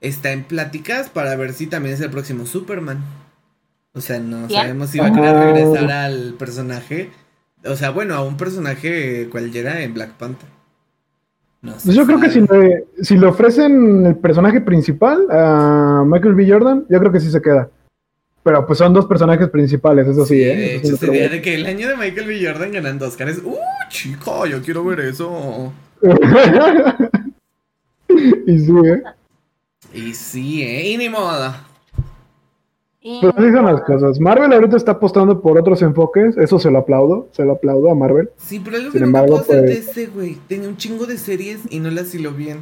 está en pláticas para ver si también es el próximo Superman. O sea, no sabemos si va a querer regresar al personaje. O sea, bueno, a un personaje cualquiera en Black Panther. Pues yo creo que si le, si le ofrecen el personaje principal a Michael B. Jordan, yo creo que sí se queda. Pero pues son dos personajes principales, eso sí, ¿eh? De hecho, sería de que el año de Michael B. Jordan ganando Oscars. ¡Uh, chico! Yo quiero ver eso. <laughs> y sí, ¿eh? Y sí, ¿eh? Y ni modo. Pero así son las cosas. Marvel ahorita está apostando por otros enfoques. Eso se lo aplaudo. Se lo aplaudo a Marvel. Sí, pero es que no puedo hacer pues... DC, güey. Tenía un chingo de series y no las hilo bien.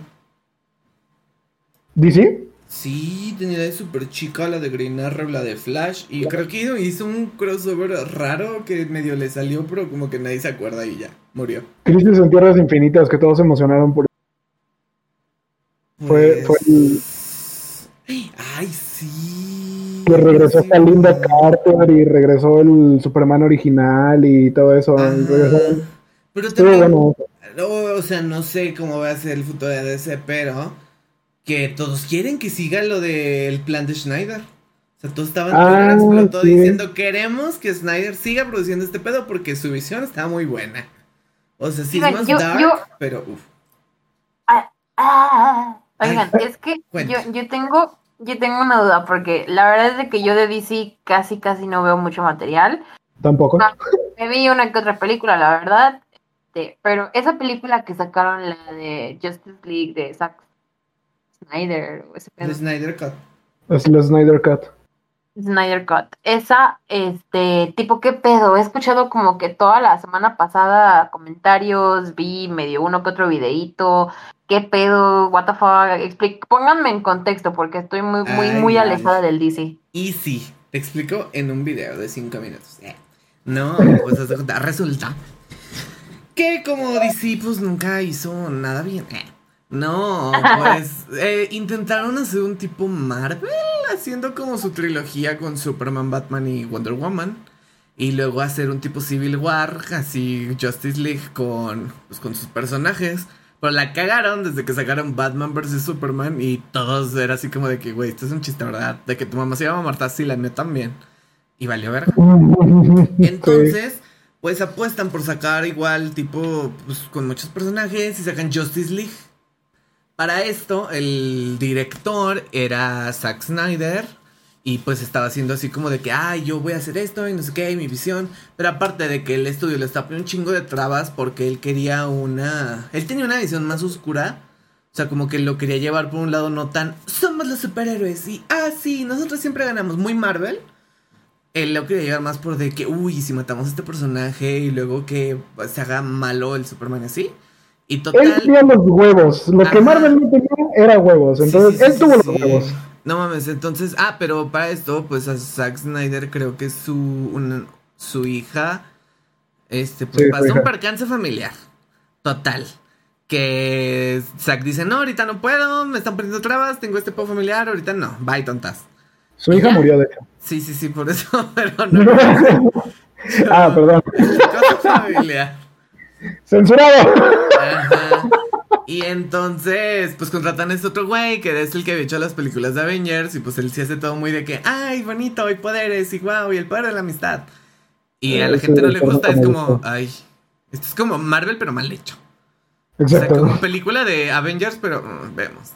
¿DC? Sí, tenía la de Super Chica, la de Green Arrow, la de Flash. Y creo que hizo un crossover raro que medio le salió, pero como que nadie se acuerda y ya. Murió. Crisis en Tierras Infinitas, que todos se emocionaron por. Fue, fue pues, Ay, sí y regresó esta Linda Carter y regresó el Superman original y todo eso. pero también, o sea, no sé cómo va a ser el futuro de DC, pero que todos quieren que siga lo del plan de Schneider. O sea, todos estaban ah, diciendo, queremos que Snyder siga produciendo este pedo porque su visión está muy buena. O sea, sí es más dark, pero uff. Ah, ah, oigan, es que yo, yo tengo yo tengo una duda, porque la verdad es de que yo de DC casi, casi no veo mucho material. Tampoco. me vi una que otra película, la verdad. Este, pero esa película que sacaron, la de Justice League de Zack Snyder. Ese pedo. Snyder Cut. Es la Snyder Cut. Snyder Cut. Esa, este, tipo, ¿qué pedo? He escuchado como que toda la semana pasada comentarios, vi medio uno que otro videíto. ¿Qué pedo? ¿What the fuck? pónganme en contexto porque estoy muy, muy, muy alejada del DC. Y sí, te explico en un video de cinco minutos. Eh, no, pues resulta que como DC pues nunca hizo nada bien. Eh, no, pues <laughs> eh, intentaron hacer un tipo Marvel, haciendo como su trilogía con Superman, Batman y Wonder Woman. Y luego hacer un tipo Civil War, así Justice League con, pues, con sus personajes. Pero la cagaron desde que sacaron Batman vs. Superman y todos era así como de que, güey, esto es un chiste, ¿verdad? De que tu mamá se llama Marta, sí, la mía también. Y valió verga. <laughs> Entonces, pues apuestan por sacar igual, tipo, pues con muchos personajes y sacan Justice League para esto, el director era Zack Snyder. Y pues estaba haciendo así como de que, ay, yo voy a hacer esto y no sé qué, mi visión. Pero aparte de que el estudio le estaba poniendo un chingo de trabas porque él quería una. Él tenía una visión más oscura. O sea, como que lo quería llevar por un lado no tan. Somos los superhéroes y, ah, sí, nosotros siempre ganamos. Muy Marvel. Él lo quería llevar más por de que, uy, si matamos a este personaje y luego que se haga malo el Superman así. Y total... Él tenía los huevos. Lo que Marvel no tenía era huevos. Entonces, él tuvo los huevos. No mames, entonces, ah, pero para esto, pues a Zack Snyder creo que su, su hija, este, pues pasó un percance familiar. Total. Que Zack dice, no, ahorita no puedo, me están poniendo trabas, tengo este poco familiar, ahorita no, bye tontas. Su hija murió, de hecho. Sí, sí, sí, por eso, <laughs> pero no. <laughs> ah, perdón. ¡Censurado! Y entonces, pues contratan a este otro güey que es el que había hecho las películas de Avengers. Y pues él sí hace todo muy de que, ay, bonito, hay poderes y wow, y el poder de la amistad. Y a la gente no le gusta, es como, ay, esto es como Marvel, pero mal hecho. Exacto. O sea, como película de Avengers, pero mm, vemos.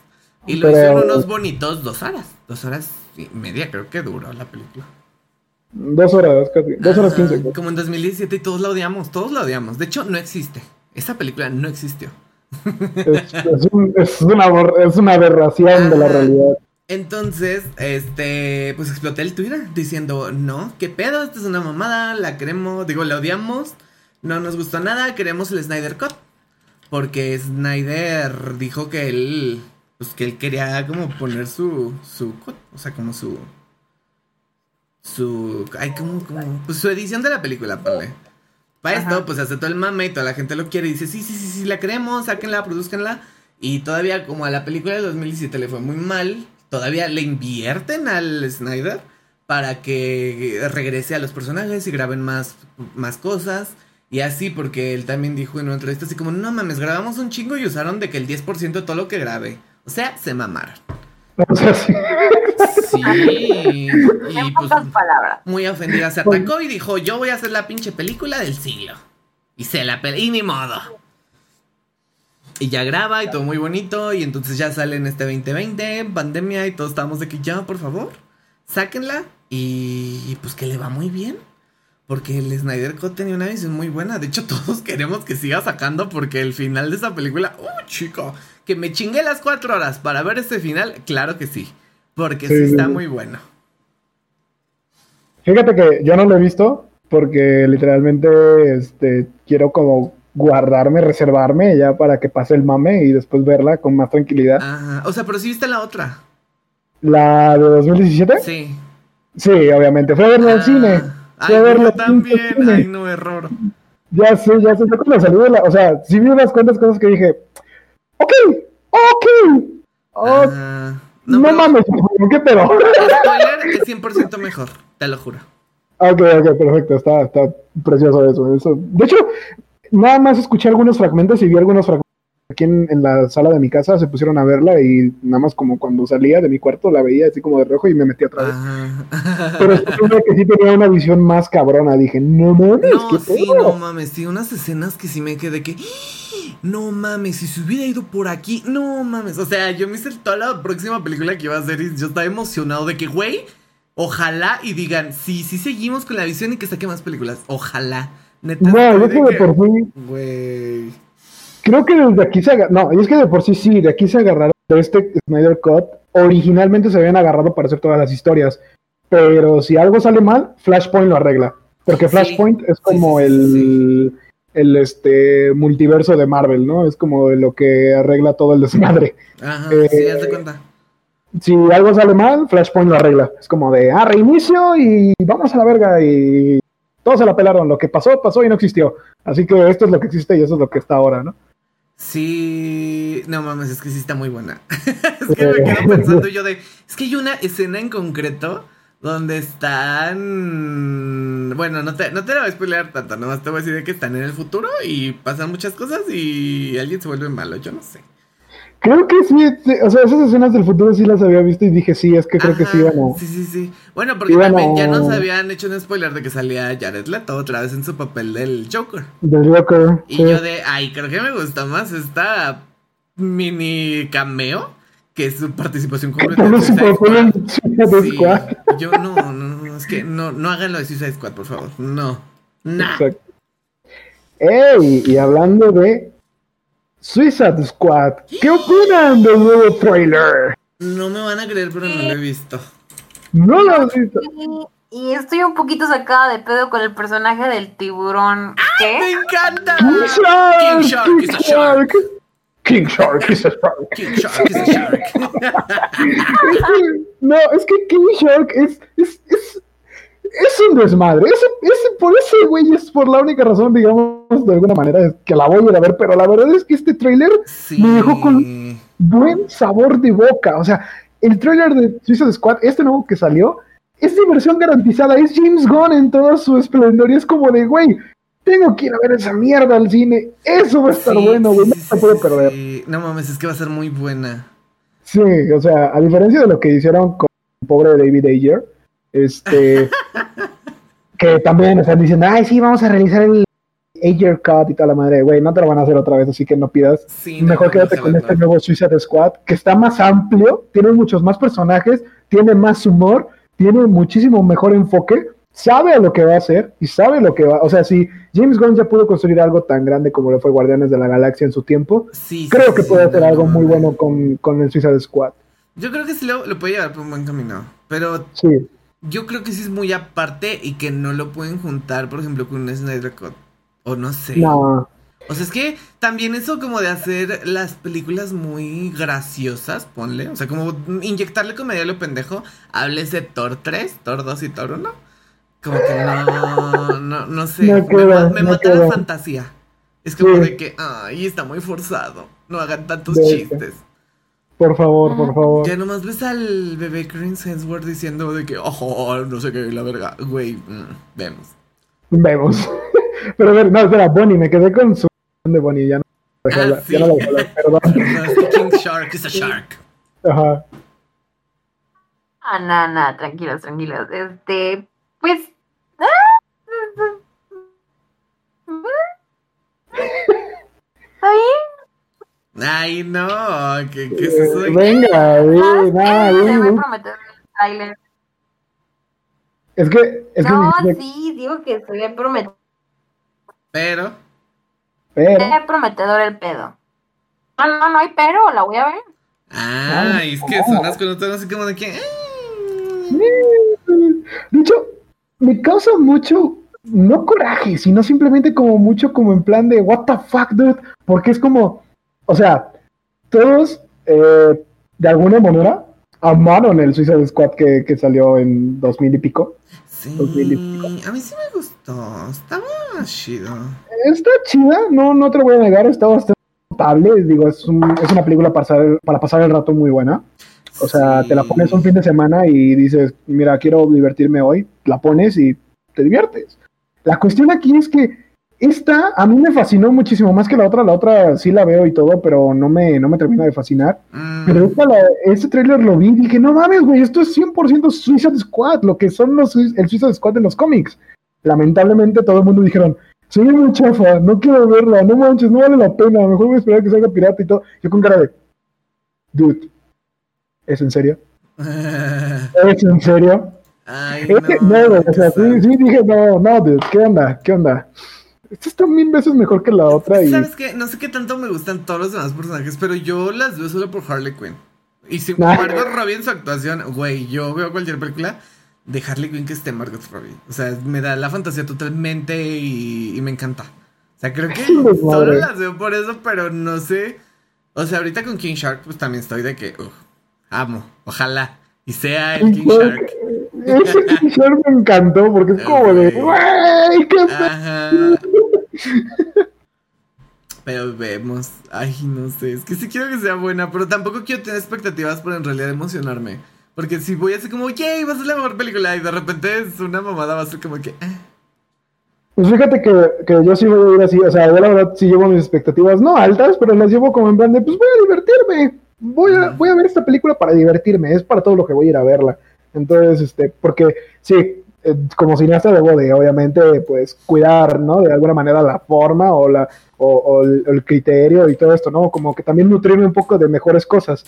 Y lo hicieron unos bonitos dos horas. Dos horas y media, creo que duró la película. Dos horas, casi. Dos horas quince. Como en 2017 y todos la odiamos, todos la odiamos. De hecho, no existe. Esa película no existió. Es, una, es una aberración de la realidad. Entonces, este, pues exploté el Twitter diciendo, no, qué pedo, esta es una mamada, la queremos, digo, la odiamos, no nos gustó nada, queremos el Snyder Cut. Porque Snyder dijo que él, pues que él quería como poner su, su cut, o sea, como su, su, ay, como, como, pues su edición de la película, vale. Para esto, pues hace todo el mame y toda la gente lo quiere y dice, sí, sí, sí, sí, la queremos, sáquenla, produzcanla. Y todavía, como a la película de 2017 le fue muy mal, todavía le invierten al Snyder para que regrese a los personajes y graben más, más cosas. Y así, porque él también dijo en una entrevista así como, no mames, grabamos un chingo y usaron de que el 10% de todo lo que grabé. O sea, se mamaron. <laughs> O sea, sí. Sí. <laughs> Y En pues palabras. muy ofendida se atacó y dijo, yo voy a hacer la pinche película del siglo. Y se la pele y ni modo. Y ya graba y todo muy bonito. Y entonces ya sale en este 2020, pandemia, y todos estamos de que ya, por favor, sáquenla. Y pues que le va muy bien. Porque el Snyder Cut tenía una visión muy buena. De hecho, <laughs> todos queremos que siga sacando. Porque el final de esa película, ¡uh, chico! Que me chingué las cuatro horas para ver este final. Claro que sí. Porque sí, está sí. muy bueno. Fíjate que yo no lo he visto porque literalmente este, quiero como guardarme, reservarme ya para que pase el mame y después verla con más tranquilidad. Ajá. O sea, pero sí viste la otra. ¿La de 2017? Sí. Sí, obviamente. Fue a verla al Ah. cine. Fue Ay, a verla yo también. cine. Ay, no, error. Ya sé, ya sé. Yo cuando salió de la... O sea, sí vi unas cuantas cosas que dije, ok, ok. Ah, no pero mames, ¿qué pedo? Spoiler es 100% mejor, te lo juro. Ok, ok, perfecto, está, está precioso eso, eso. De hecho, nada más escuché algunos fragmentos y vi algunos fragmentos aquí en, en la sala de mi casa, se pusieron a verla y nada más como cuando salía de mi cuarto la veía así como de rojo y me metí otra vez. Ajá. Pero tuve que sí tenía una visión más cabrona, dije, no mames, No, qué sí, pedo. no mames, sí, unas escenas que sí me quedé que. No mames, si se hubiera ido por aquí, no mames. O sea, yo me hice toda la próxima película que iba a hacer y yo estaba emocionado de que, güey, ojalá y digan, sí, sí seguimos con la visión y que saque más películas. Ojalá. Neta, No, yo creo de que por sí, Güey. creo que desde aquí se agarraron, no, es que de por sí sí, de aquí se agarraron de este Snyder Cut, originalmente se habían agarrado para hacer todas las historias, pero si algo sale mal, Flashpoint lo arregla, porque Sí. Flashpoint es como Sí, sí, sí, el, el este multiverso de Marvel, ¿no? Es como lo que arregla todo el desmadre. Ajá, Eh, sí, haz de cuenta. Si algo sale mal, Flashpoint lo arregla. Es como de, ah, reinicio y vamos a la verga y todos se la pelaron. Lo que pasó, pasó y no existió. Así que esto es lo que existe y eso es lo que está ahora, ¿no? Sí, no mames, es que sí está muy buena. <laughs> es que me quedo pensando yo de, es que hay una escena en concreto donde están, bueno, no te, no te la voy a spoilear tanto, nomás te voy a decir de que están en el futuro y pasan muchas cosas y alguien se vuelve malo, yo no sé. Creo que sí, sí, o sea, esas escenas del futuro sí las había visto y dije, sí, es que creo que sí iban a... Sí, sí, sí. Bueno, porque también ya nos habían hecho un spoiler de que salía Jared Leto otra vez en su papel del Joker. Del Joker. Y sí. yo de, ay, creo que me gusta más esta mini cameo que su participación completa Suicide Squad. Suicide Sí, Squad. yo no, no, no, es que no, no hagan lo de Suicide Squad, por favor. No. Nah. Exacto. Ey, y hablando de Suicide Squad, ¿qué opinan del nuevo trailer? No me van a creer, pero no lo he visto. No lo has visto. Y, y estoy un poquito sacada de pedo con el personaje del tiburón. ¿Qué? ¡Me encanta! King Shark, King Shark is a shark. King Shark is a shark. King Shark is a shark. <laughs> No, es que King Shark es, es, es, es un desmadre. Ese, ese, por ese güey es por la única razón, digamos, de alguna manera, es que la voy a ir a ver. Pero la verdad es que este tráiler Sí. me dejó con buen sabor de boca. O sea, el tráiler de Suicide Squad, este nuevo que salió, es diversión garantizada. Es James Gunn en todo su esplendor. Y es como de, güey, tengo que ir a ver esa mierda al cine. Eso va a estar Sí, bueno, güey. sí, No se puede perder. sí. No mames, es que va a ser muy buena. Sí, o sea, a diferencia de lo que hicieron con el pobre David Ayer, este, <laughs> que también están diciendo, ay, sí, vamos a realizar el Ayer Cut y toda la madre, güey, no te lo van a hacer otra vez, así que no pidas. Sí, Mejor no, quédate no, con este nuevo Suicide Squad, que está más amplio, tiene muchos más personajes, tiene más humor, tiene muchísimo mejor enfoque, sabe a lo que va a hacer y sabe lo que va, o sea, si James Gunn ya pudo construir algo tan grande como lo fue Guardianes de la Galaxia en su tiempo, Sí, creo sí, que sí, puede hacer no algo muy bueno con, con el Suicide Squad. Yo creo que sí lo, lo puede llevar por un buen camino. Pero yo creo que sí es muy aparte y que no lo pueden juntar, por ejemplo, con un Snyder Cut. O no sé. no, O sea, es que también eso como de hacer las películas muy graciosas, ponle. O sea, como inyectarle comedia a lo pendejo. Háblese Thor 3, Thor 2 y Thor 1. Como que no, no, no, no sé. me, mata la fantasía. Es como de que, ay, está muy forzado. No hagan tantos chistes. Por favor, por favor. Ya nomás ves al bebé Chris Hemsworth diciendo de que, ojo, no sé qué, la verga. Güey, mm, vemos. Vemos. <laughs> Pero a ver, no, espera, Bonnie, me quedé con su de Bonnie, ya no. Ah, sí. ya no la perdón. <laughs> King Shark is a shark. Ajá. Ah, no, no, tranquilos, tranquilos. Este, pues. ¿Ahí? Ay, no, ¿qué, qué es eso? De... Venga, ah, nada, te voy a prometer el trailer. Es que. Es no, que sí, digo que se ve prometedor. Pero. Pero. Se ve prometedor el pedo. No, no, no hay pero, la voy a ver. Ah, es que son las connotaciones así como de que. De hecho, me causa mucho, no coraje, sino simplemente como mucho como en plan de, what the fuck, dude, porque es como, o sea, todos, eh, de alguna manera, amaron el Suicide Squad que, que salió en 2000 y pico. Sí, a mí sí me gustó, estaba chido. Está chida, no, no te lo voy a negar, está bastante notable, digo, es, un, es una película para pasar, para pasar el rato muy buena. O sea, te la pones un fin de semana y dices, mira, quiero divertirme hoy, la pones y te diviertes. La cuestión aquí es que esta a mí me fascinó muchísimo más que la otra. La otra sí la veo y todo, pero no me, no me termina de fascinar. Mm. Pero esta, este trailer lo vi y dije, no mames, güey, esto es 100% Suicide Squad, lo que son los, el Suicide Squad de los cómics. Lamentablemente todo el mundo dijeron, soy muy chafa, no quiero verla, no manches, no vale la pena, mejor voy a esperar a que salga pirata y todo. Yo con cara de, dude, ¿Es en serio? <laughs> ¿Es en serio? Ay, no, o sea, sí, sí, dije, no, no, dude, ¿qué onda? ¿Qué onda? Esta está mil veces mejor que la otra. Y... ¿Sabes qué? No sé qué tanto me gustan todos los demás personajes, pero yo las veo solo por Harley Quinn. Y sin Margot Robbie en su actuación, güey, yo veo cualquier película de Harley Quinn que esté Margot Robbie. O sea, me da la fantasía totalmente y, me encanta. O sea, creo que <laughs> solo las veo por eso, pero no sé. O sea, ahorita con King Shark, pues también estoy de que, amo, ojalá. Y sea el King Shark. Ese King Shark me encantó porque es como de. ¡Wey! ¡Qué. Pero vemos. Ay, no sé. Es que sí quiero que sea buena, pero tampoco quiero tener expectativas por en realidad emocionarme. Porque si voy así como, yay, va a ser la mejor película. Y de repente es una mamada, va a ser como que. Eh. Pues fíjate que, que, yo sí voy a ir así. O sea, yo la verdad sí llevo mis expectativas, no altas, pero las llevo como en plan de, pues voy a divertirme voy a, voy a ver esta película para divertirme, es para todo lo que voy a ir a verla. Entonces, este, porque sí, eh, como cineasta debo de, obviamente, pues, cuidar, ¿no? De alguna manera la forma o, la, o, el, criterio y todo esto, ¿no? Como que también nutrirme un poco de mejores cosas.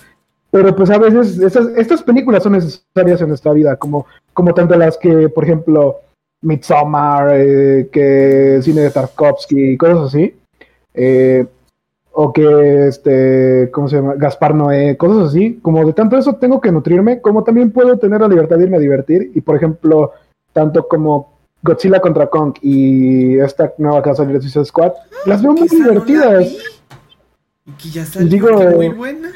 Pero pues a veces estas películas son necesarias en nuestra vida, como, como tanto las que, por ejemplo, Midsommar, eh, que cine de Tarkovsky y cosas así. Eh, o que, este, ¿cómo se llama? Gaspar Noé, cosas así. Como de tanto eso tengo que nutrirme, como también puedo tener la libertad de irme a divertir. Y, por ejemplo, tanto como Godzilla contra Kong y esta nueva que va a salir de Suicide Squad, las veo muy divertidas. y que ya salió muy buena.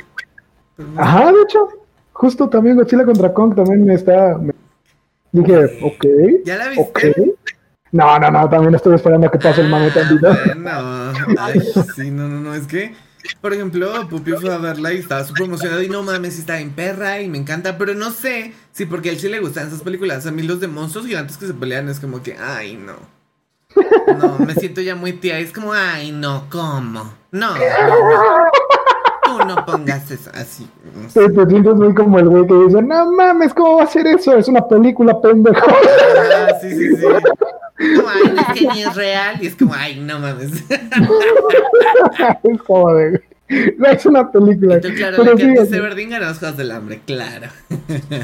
Ajá, de hecho, justo también Godzilla contra Kong también me está... Dije, ok. ¿Ya la viste? No, no, no, también estoy esperando a que pase el mame tantito. No, ay, sí, no, no, no, es que, por ejemplo, Pupi fue a verla y estaba súper emocionado y no mames, está en perra y me encanta, pero no sé si porque a él sí le gustan esas películas. A mí los de monstruos gigantes que se pelean es como que, ay, no. No, me siento ya muy tía, es como, ay, no, ¿cómo? No, no, no. No pongas eso así. No sé. te sientes muy como el güey que dice, no mames, ¿cómo va a ser eso? Es una película, pendejo. Ah, sí, sí, sí. <laughs> Como, ay, no es que ni es real. Y es como, ay, no mames. <laughs> es como de. No es una película. Claro, pero los Juegos del Hambre, claro.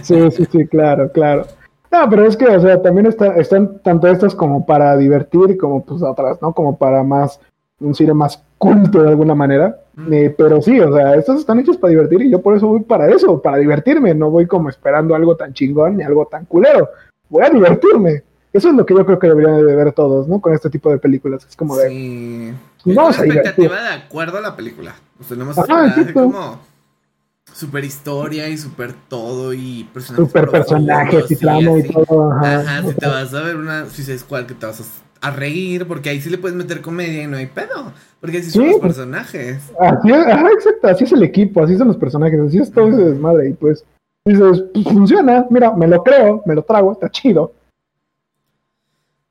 sí, sí, sí, claro, claro. No, pero es que, o sea, también está, están tanto estas como para divertir, como pues otras, ¿no? Como para más, un cine más culto de alguna manera. Mm. Eh, pero sí, o sea, estas están hechas para divertir y yo por eso voy para eso, para divertirme. No voy como esperando algo tan chingón ni algo tan culero. Voy a divertirme. Eso es lo que yo creo que deberían de ver todos, ¿no? Con este tipo de películas. Es como de. Sí. Vamos a expectativa de acuerdo a la película. O sea, no más ah, como. Super historia y super todo y personajes. Super personajes y trama y todo. Ajá. Ajá, si te vas a ver una Suicide Squad que te vas a, a reír, porque ahí sí le puedes meter comedia y no hay pedo. Porque así son Sí, los personajes. Así es, ajá, exacto, así es el equipo, así son los personajes, así es todo ese desmadre. Y pues dices, pues funciona, mira, me lo creo, me lo trago, está chido.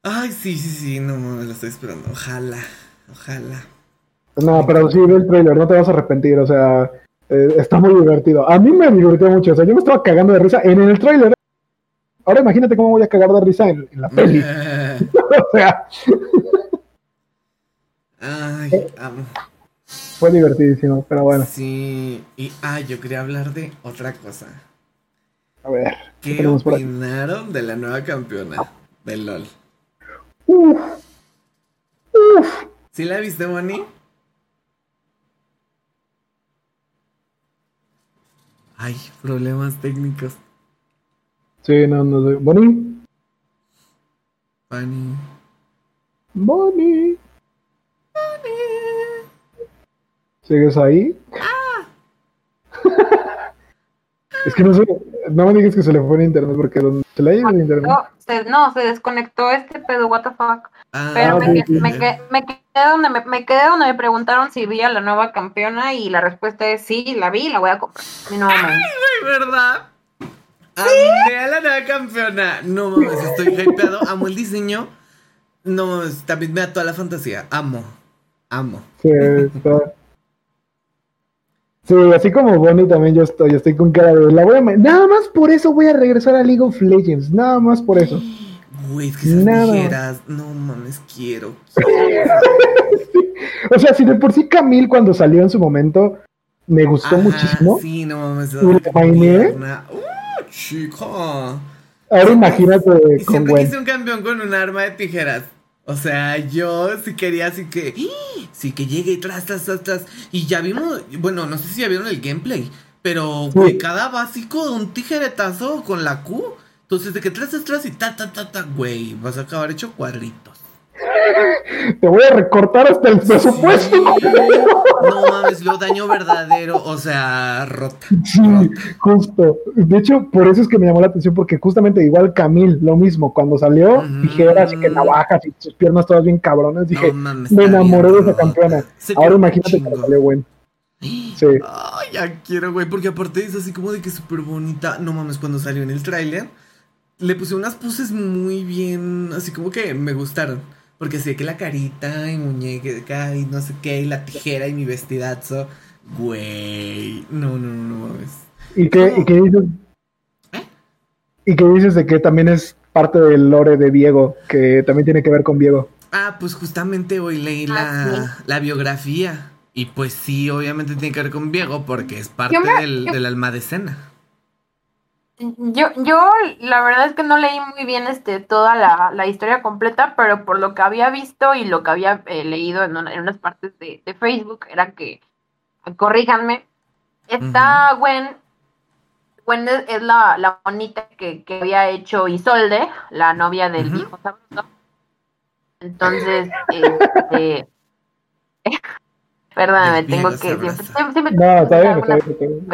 Ay, sí, sí, sí, no me lo estoy esperando. Ojalá, ojalá. No, pero sí, ve el trailer, no te vas a arrepentir, o sea, eh, está muy divertido. A mí me divirtió mucho, o sea, yo me estaba cagando de risa en el trailer. Ahora imagínate cómo voy a cagar de risa en, en la peli. <laughs> <laughs> o sea, Ay, amo. fue divertidísimo, pero bueno, Sí, y ah, yo quería hablar de otra cosa. a ver. ¿Qué opinaron de la nueva campeona del LOL? Uf, uf, ¿Sí la viste, Bonnie? Ay, problemas técnicos. sí, no, no sé. Bonnie, Bonnie. Bonnie. ¿Sigues ahí? Es que no sé, no me digas que se le fue el internet, porque donde se le ido el internet. No, se, no, se desconectó este pedo, what the fuck. Ah, Pero ok, me, ok. que- me, que- me quedé donde me, me quedé donde me preguntaron si vi a la nueva campeona y la respuesta es sí, la vi y la voy a comprar. No mames. Ay, ¿verdad? Amé a la nueva campeona. No mames, estoy hypeado. Amo el diseño. No mames, también me da toda la fantasía. Amo. Amo. Sí, está- Sí, así como Bonnie también yo estoy, estoy con cara de la voy a nada más por eso voy a regresar a League of Legends, nada más por eso. Güey, es que esas Nada. tijeras. No mames, quiero. <laughs> quiero. O sea, si de por sí Camille cuando salió en su momento me gustó Ajá, muchísimo, Sí, no mames. ¿Y la. Uh, chico. ahora imagínate Y con siempre quise un campeón con un arma de tijeras. O sea, yo sí quería así que. ¡ih! Sí que llegue y tras, tras, tras, tras. Y ya vimos. Bueno, no sé si ya vieron el gameplay. Pero, Sí. güey, cada básico, un tijeretazo con la Q. Entonces, de que tras, tras, tras y ta, ta, ta, ta, güey. Vas a acabar hecho cuadritos. Te voy a recortar hasta el presupuesto. Sí. No mames, lo daño verdadero. O sea, rota. Sí, justo. De hecho, por eso es que me llamó la atención, porque justamente igual Camille, lo mismo, cuando salió, Ujú. tijeras y que navajas y sus piernas todas bien cabronas, dije, no mames. me enamoré de esa rota. campeona. Ahora imagínate cuando salió. Sí. Ay, ya quiero, güey, porque aparte es así como de que súper bonita. No mames, cuando salió en el tráiler, le puse unas poses muy bien, así como que me gustaron. Porque sé que la carita y muñeca y no sé qué, y la tijera y mi vestidazo. Güey, no, no, no, no mames. ¿Y qué, y qué dices? ¿Eh? ¿Y qué dices de que también es parte del lore de Diego, que también tiene que ver con Diego? Ah, pues justamente hoy leí Ah, la, la biografía. Y pues sí, obviamente tiene que ver con Diego porque es parte me- del, yo- del alma de cena. Yo, yo la verdad es que no leí muy bien este toda la, la historia completa, pero por lo que había visto y lo que había eh, leído en, una- en unas partes de, de Facebook era que, corríjanme, esta Gwen, Gwen es, es la, la bonita que, que había hecho Isolde, la novia del viejo sabroso. Entonces, este, <laughs> perdóname, tengo que siempre, siempre, siempre No, está bien, está bien.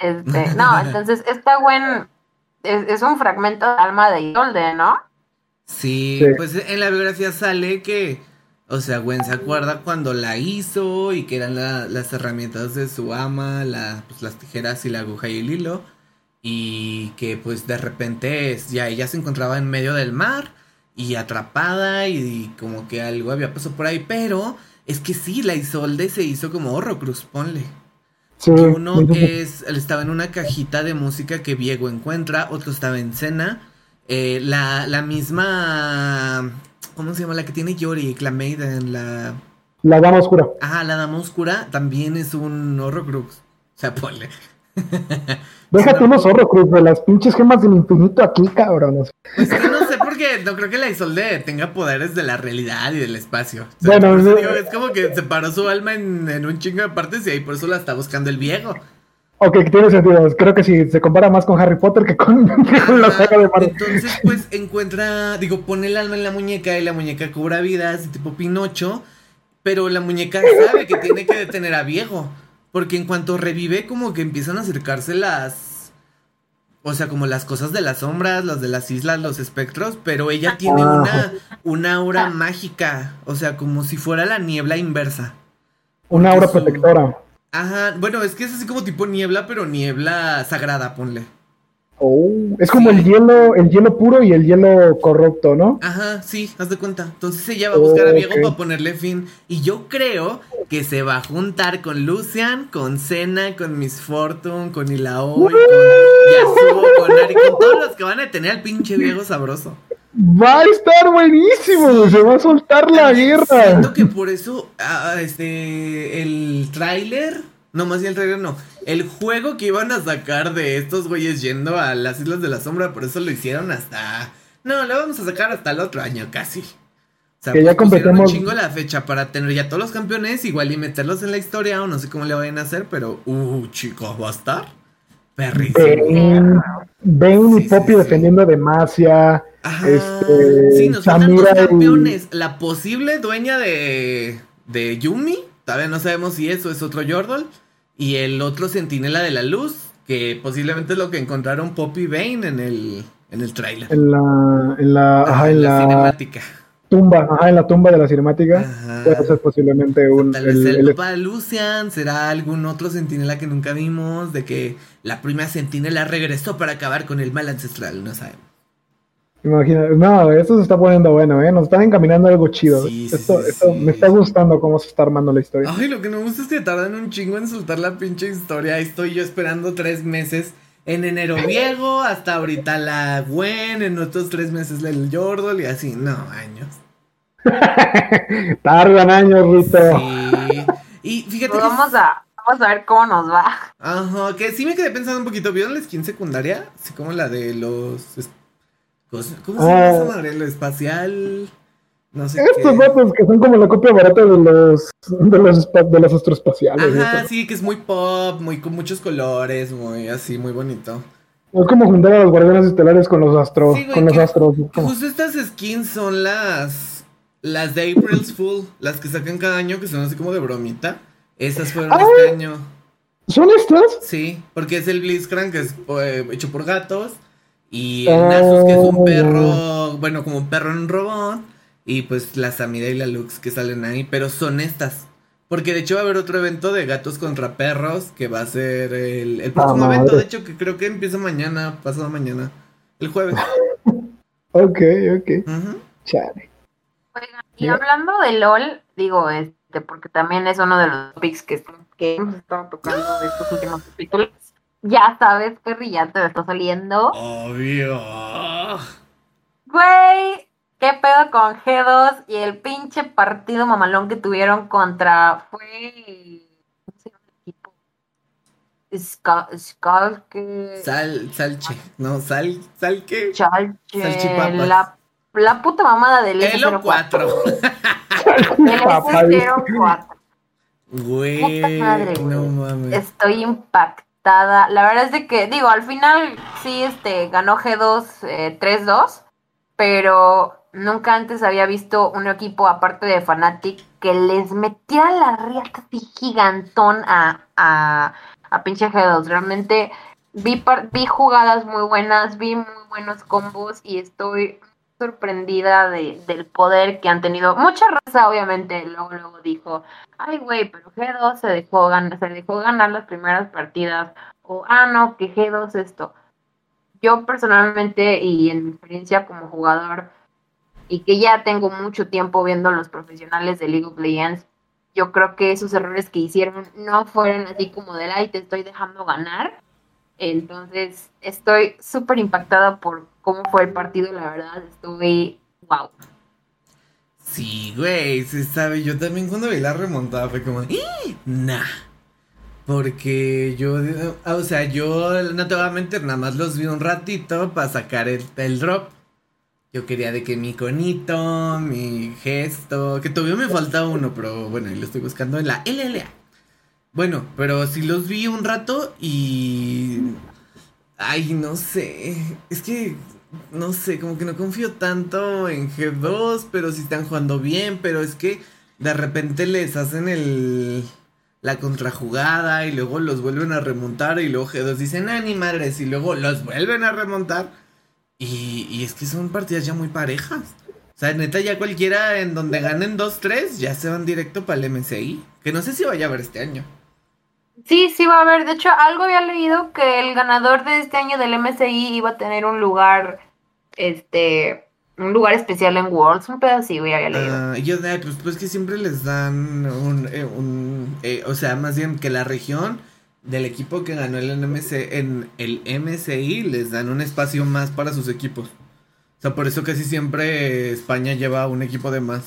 Este, <laughs> no, entonces esta Gwen es, es un fragmento de alma de Isolde, ¿no? Sí, Sí. pues en la biografía sale que, o sea, Gwen se acuerda cuando la hizo y que eran la- las herramientas de su ama, la, pues, las tijeras y la aguja y el hilo, y que pues de repente es- ya ella se encontraba en medio del mar y atrapada y, como que algo había pasado por ahí, pero es que sí, la Isolde se hizo como Horrocruz, ponle. Sí, Que uno es, estaba en una cajita de música que Diego encuentra, otro estaba en cena. Eh, la, la misma, ¿cómo se llama? La que tiene Yorick, la Maiden, la... La dama oscura. Ah, la Dama Oscura también es un Horrocrux. O sea, ponle. Déjate <laughs> No. unos horrocruz de las pinches gemas del infinito aquí, cabrones. Pues que no no creo que la Isolde tenga poderes de la realidad y del espacio. O Bueno, no- digo, es como que separó su alma en, en un chingo de partes y ahí por eso la está buscando el viejo. Ok, tiene sentido. Creo que sí, se compara más con Harry Potter que con, <laughs> que con la saga de Marvel. Entonces, pues encuentra, digo, pone el alma en la muñeca y la muñeca cobra vidas, tipo Pinocho, pero la muñeca sabe que tiene que detener a Viejo. Porque en cuanto revive, como que empiezan a acercarse las. O sea, como las cosas de las sombras, las de las islas, los espectros, pero ella tiene Ah. una, una aura mágica. O sea, como si fuera la niebla inversa. Una aura Su- protectora. Ajá, bueno, es que es así como tipo niebla, pero niebla sagrada, ponle. Oh, es como Sí. el hielo, el hielo puro y el hielo corrupto, ¿no? Ajá, sí, haz de cuenta. Entonces ella va a buscar a Viego ok. para ponerle fin. Y yo creo que se va a juntar con Lucian, con Senna, con Miss Fortune, con Ilaoi, con Yasuo, con Ari, con todos los que van a tener al pinche Viego sabroso. Va a estar buenísimo, se va a soltar la guerra. Siento que por eso, ah, este, el tráiler, no más bien el tráiler no, el juego que iban a sacar de estos güeyes yendo a las Islas de la Sombra, por eso lo hicieron hasta, no, lo vamos a sacar hasta el otro año casi. O sea, Que ya completemos- chingo la fecha para tener ya todos los campeones, igual y meterlos en la historia, o no sé cómo le vayan a hacer, pero, uh, chicos, va a estar perrísimo. Bane, Sí, y Poppy sí, sí. defendiendo Demacia. Ajá. Este, sí, nos faltan dos Samira y- campeones. La posible dueña de, de Yumi. Todavía no sabemos si eso es otro Yordle. Y el otro Centinela de la Luz. Que posiblemente es lo que encontraron Poppy Bane en el, en el trailer. En la, en la, Ajá, ajá, en la, cinemática. tumba, ajá, en la tumba de la cinemática. Ajá. Puede ser posiblemente un. Tal vez el- el, el- de Lucian será algún otro centinela que nunca vimos. De que la primera centinela regresó para acabar con el mal ancestral. No sabemos. Imagina, no, esto se está poniendo bueno, ¿eh? Nos están encaminando a algo chido. Sí, esto, sí, esto sí. me está gustando cómo se está armando la historia. Ay, lo que me gusta es que tardan un chingo en soltar la pinche historia. Ahí estoy yo esperando tres meses. En enero Viego, hasta ahorita la Gwen, en otros tres meses el Yordle y así. No, años. <laughs> Tardan años, Rito. Sí. Y fíjate Pues que. vamos a, vamos a ver cómo nos va. Ajá, que sí me quedé pensando un poquito. ¿Vieron la skin secundaria? Así como la de los. Es- ¿Cómo se llama esa madre? Lo espacial. No sé Estos datos que son como la copia barata de los de los, de los astroespaciales. Ajá, sí, que es muy pop, muy con muchos colores, muy así, muy bonito. Es como juntar a los guardianes estelares con los astros, Sí, con los astros. Justo estas skins son las las de April's Fool, las que sacan cada año que son así como de bromita. Esas fueron este año. ¿Son estas? Sí, porque es el Blitzcrank que es eh, hecho por gatos y el Nasus que es un perro, bueno, como un perro en un robot y pues la Samida y la Lux que salen ahí, pero son estas. Porque de hecho va a haber otro evento de gatos contra perros que va a ser el, el próximo madre. evento, de hecho que creo que empieza mañana, pasado mañana, el jueves. <laughs> Ok, ok. Ujú. Chale. Oigan, y hablando de LOL, digo, este, porque también es uno de los topics que, que hemos estado tocando de estos últimos capítulos. Ya sabes, Perry, ya te está saliendo. Obvio. Güey, ¿qué pedo con G2 y el pinche partido mamalón que tuvieron contra. Fue. ¿Cómo se llama el equipo? Ska- Skalke. Sal, salche, no, sal, sal qué? Chalche. Salchipapas. La, la puta mamada del Elo 4. El <laughs> Papá, S04. Güey, Puta madre, güey. no mames. Estoy impactada. La verdad es de que, digo, al final sí este, ganó G2 eh, 3-2, pero nunca antes había visto un equipo aparte de Fnatic que les metiera la riata gigantón a, a, a pinche G2. Realmente vi, vi jugadas muy buenas, vi muy buenos combos y estoy sorprendida de, del poder que han tenido. Mucha raza, obviamente, luego, luego dijo, ay, güey, pero G2 se dejó, gan se dejó ganar las primeras partidas, o, ah, no, que G2 esto. Yo personalmente, y en mi experiencia como jugador, y que ya tengo mucho tiempo viendo los profesionales de League of Legends, yo creo que esos errores que hicieron no fueron así como de, ay, te estoy dejando ganar. Entonces, estoy súper impactada por cómo fue el partido, la verdad, estoy, wow. Sí, güey, se sabe. Yo también cuando vi la remontada fue como, "¡Ih! nah. Porque yo, eh, o sea, yo no nada más los vi un ratito para sacar el, el drop. Yo quería de que mi conito, mi gesto, que todavía me falta uno, pero bueno, ahí lo estoy buscando en la LLA. Bueno, pero sí los vi un rato y... Ay, no sé. Es que, no sé, como que no confío tanto en G2, pero sí están jugando bien, pero es que de repente les hacen el... la contrajugada y luego los vuelven a remontar y luego G2 dicen, ah, ni madres, y luego los vuelven a remontar. Y, es que son partidas ya muy parejas. O sea, neta, ya cualquiera en donde ganen 2-3 ya se van directo para el MCI. Que no sé si vaya a haber este año. Sí, sí va a haber. De hecho, algo había leído que el ganador de este año del MSI iba a tener un lugar, este, un lugar especial en Worlds, un pedacito, ya había leído. Ah, yo, pues, pues que siempre les dan un, eh, un eh, o sea, más bien que la región del equipo que ganó el MSI, en el MSI les dan un espacio más para sus equipos. O sea, por eso casi siempre España lleva un equipo de más.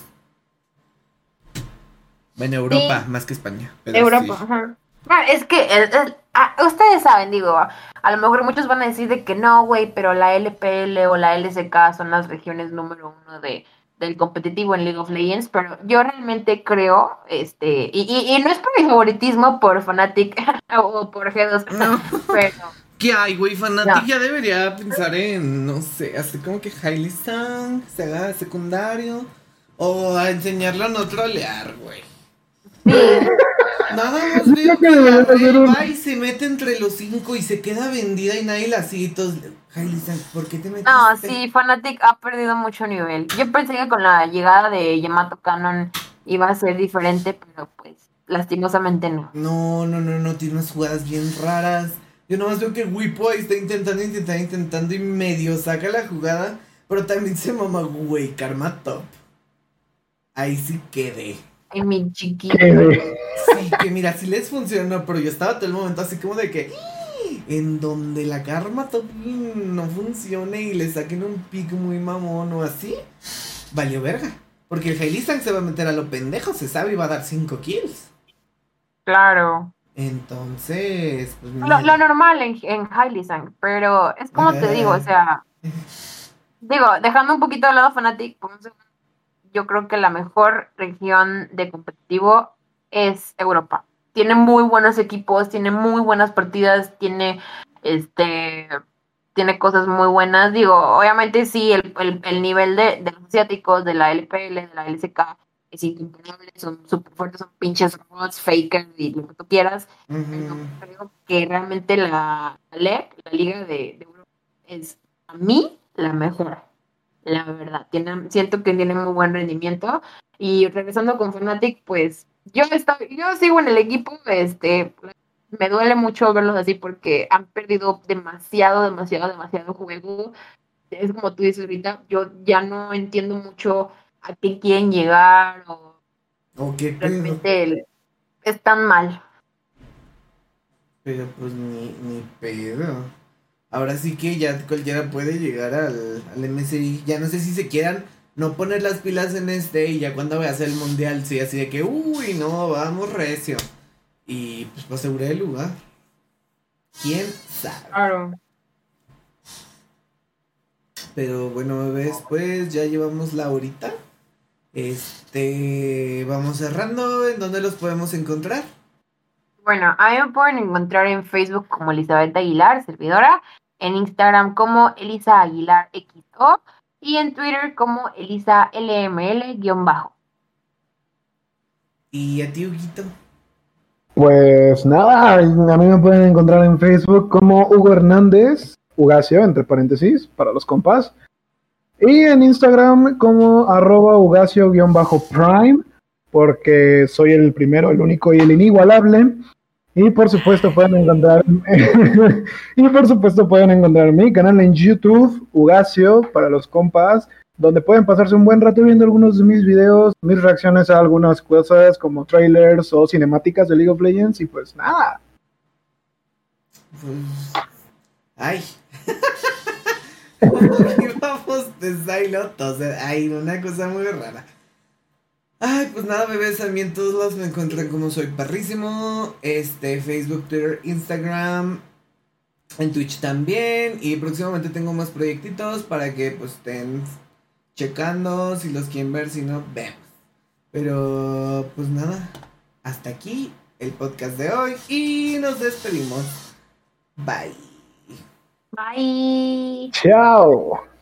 En Europa, más que España. Europa, ajá. Ah, es que ah, ustedes saben, digo, a lo mejor muchos van a decir de que no, güey, pero la LPL o la LSK son las regiones número uno de, del competitivo en League of Legends, pero yo realmente creo, este, y, y, no es por mi favoritismo por Fnatic <laughs> o por G2, no. pero... <laughs> ¿Qué hay, güey? Fnatic ya debería pensar en, no sé, hacer como que Hailey Sang se haga secundario o a enseñarlo a no trolear, güey. Sí. Nada <laughs> más veo que, la va y se mete entre los cinco y se queda vendida y nadie la sigue. Todos, ¿por qué te metiste? No, sí, Fnatic ha perdido mucho nivel. Yo pensé que con la llegada de Yamato Cannon iba a ser diferente, pero pues lastimosamente no. No, no, no, no, tiene unas jugadas bien raras. Yo nomás veo que Wipo está intentando, intentando, intentando y medio saca la jugada, pero también se mama, güey, Karma Top. Ahí sí quedé. En mi chiquito. Sí, que mira, si les funcionó, pero yo estaba todo el momento así como de que en donde la karma no funcione y le saquen un pick muy mamón o así, valió verga. Porque el Hailistang se va a meter a lo pendejo, se sabe y va a dar 5 kills. Claro. Entonces, pues, lo, normal en, en pero es como te digo, o sea, digo, dejando un poquito de lado Fnatic, yo creo que la mejor región de competitivo es Europa. Tiene muy buenos equipos, tiene muy buenas partidas, tiene este tiene cosas muy buenas. Digo, obviamente sí, el, nivel de, los asiáticos, de la LPL, de la LCK, es incomparable, son súper fuertes, son pinches robots, fakers y lo que tú quieras. Pero creo que realmente la LEC, la Liga de, de Europa, es a mí la mejor la verdad. Siento que tiene muy buen rendimiento. Y regresando con Fnatic, pues yo estoy, yo sigo en el equipo, este, me duele mucho verlos así porque han perdido demasiado, demasiado, demasiado juego. Es como tú dices ahorita, yo ya no entiendo mucho a qué quieren llegar o, realmente es tan mal. Pero pues ni, ni pedo. Ahora sí que ya cualquiera puede llegar al, al MSI. Ya no sé si se quieran no poner las pilas en este y ya cuando veas el mundial, sí, así de que, uy, no, vamos recio. Y pues para asegurar el lugar. ¿Quién sabe? Claro. Pero bueno, bebés, pues ya llevamos la horita. Este, vamos cerrando. ¿En dónde los podemos encontrar? Bueno, ahí me pueden encontrar en Facebook como Elizabeth Aguilar, servidora en Instagram como Elisa Aguilar XO y en Twitter como Elisa LML-bajo. ¿Y a ti, Huguito? Pues nada, a mí me pueden encontrar en Facebook como Hugo Hernández, Ugacio, entre paréntesis, para los compas. Y en Instagram como arroba Ugacio-prime, porque soy el primero, el único y el inigualable. Y por supuesto pueden encontrar <laughs> y por supuesto pueden encontrar mi canal en YouTube, Ugacio, para los compas, donde pueden pasarse un buen rato viendo algunos de mis videos, mis reacciones a algunas cosas como trailers o cinemáticas de League of Legends y pues nada. Ay. <laughs> Vamos de Hay una cosa muy rara. Ay, pues nada, bebés, a mí en todos lados me encuentran como soy parrísimo. Este, Facebook, Twitter, Instagram, en Twitch también. Y próximamente tengo más proyectitos para que pues estén checando si los quieren ver, si no, vemos. Pero pues nada, hasta aquí el podcast de hoy y nos despedimos. Bye. Bye. Chao.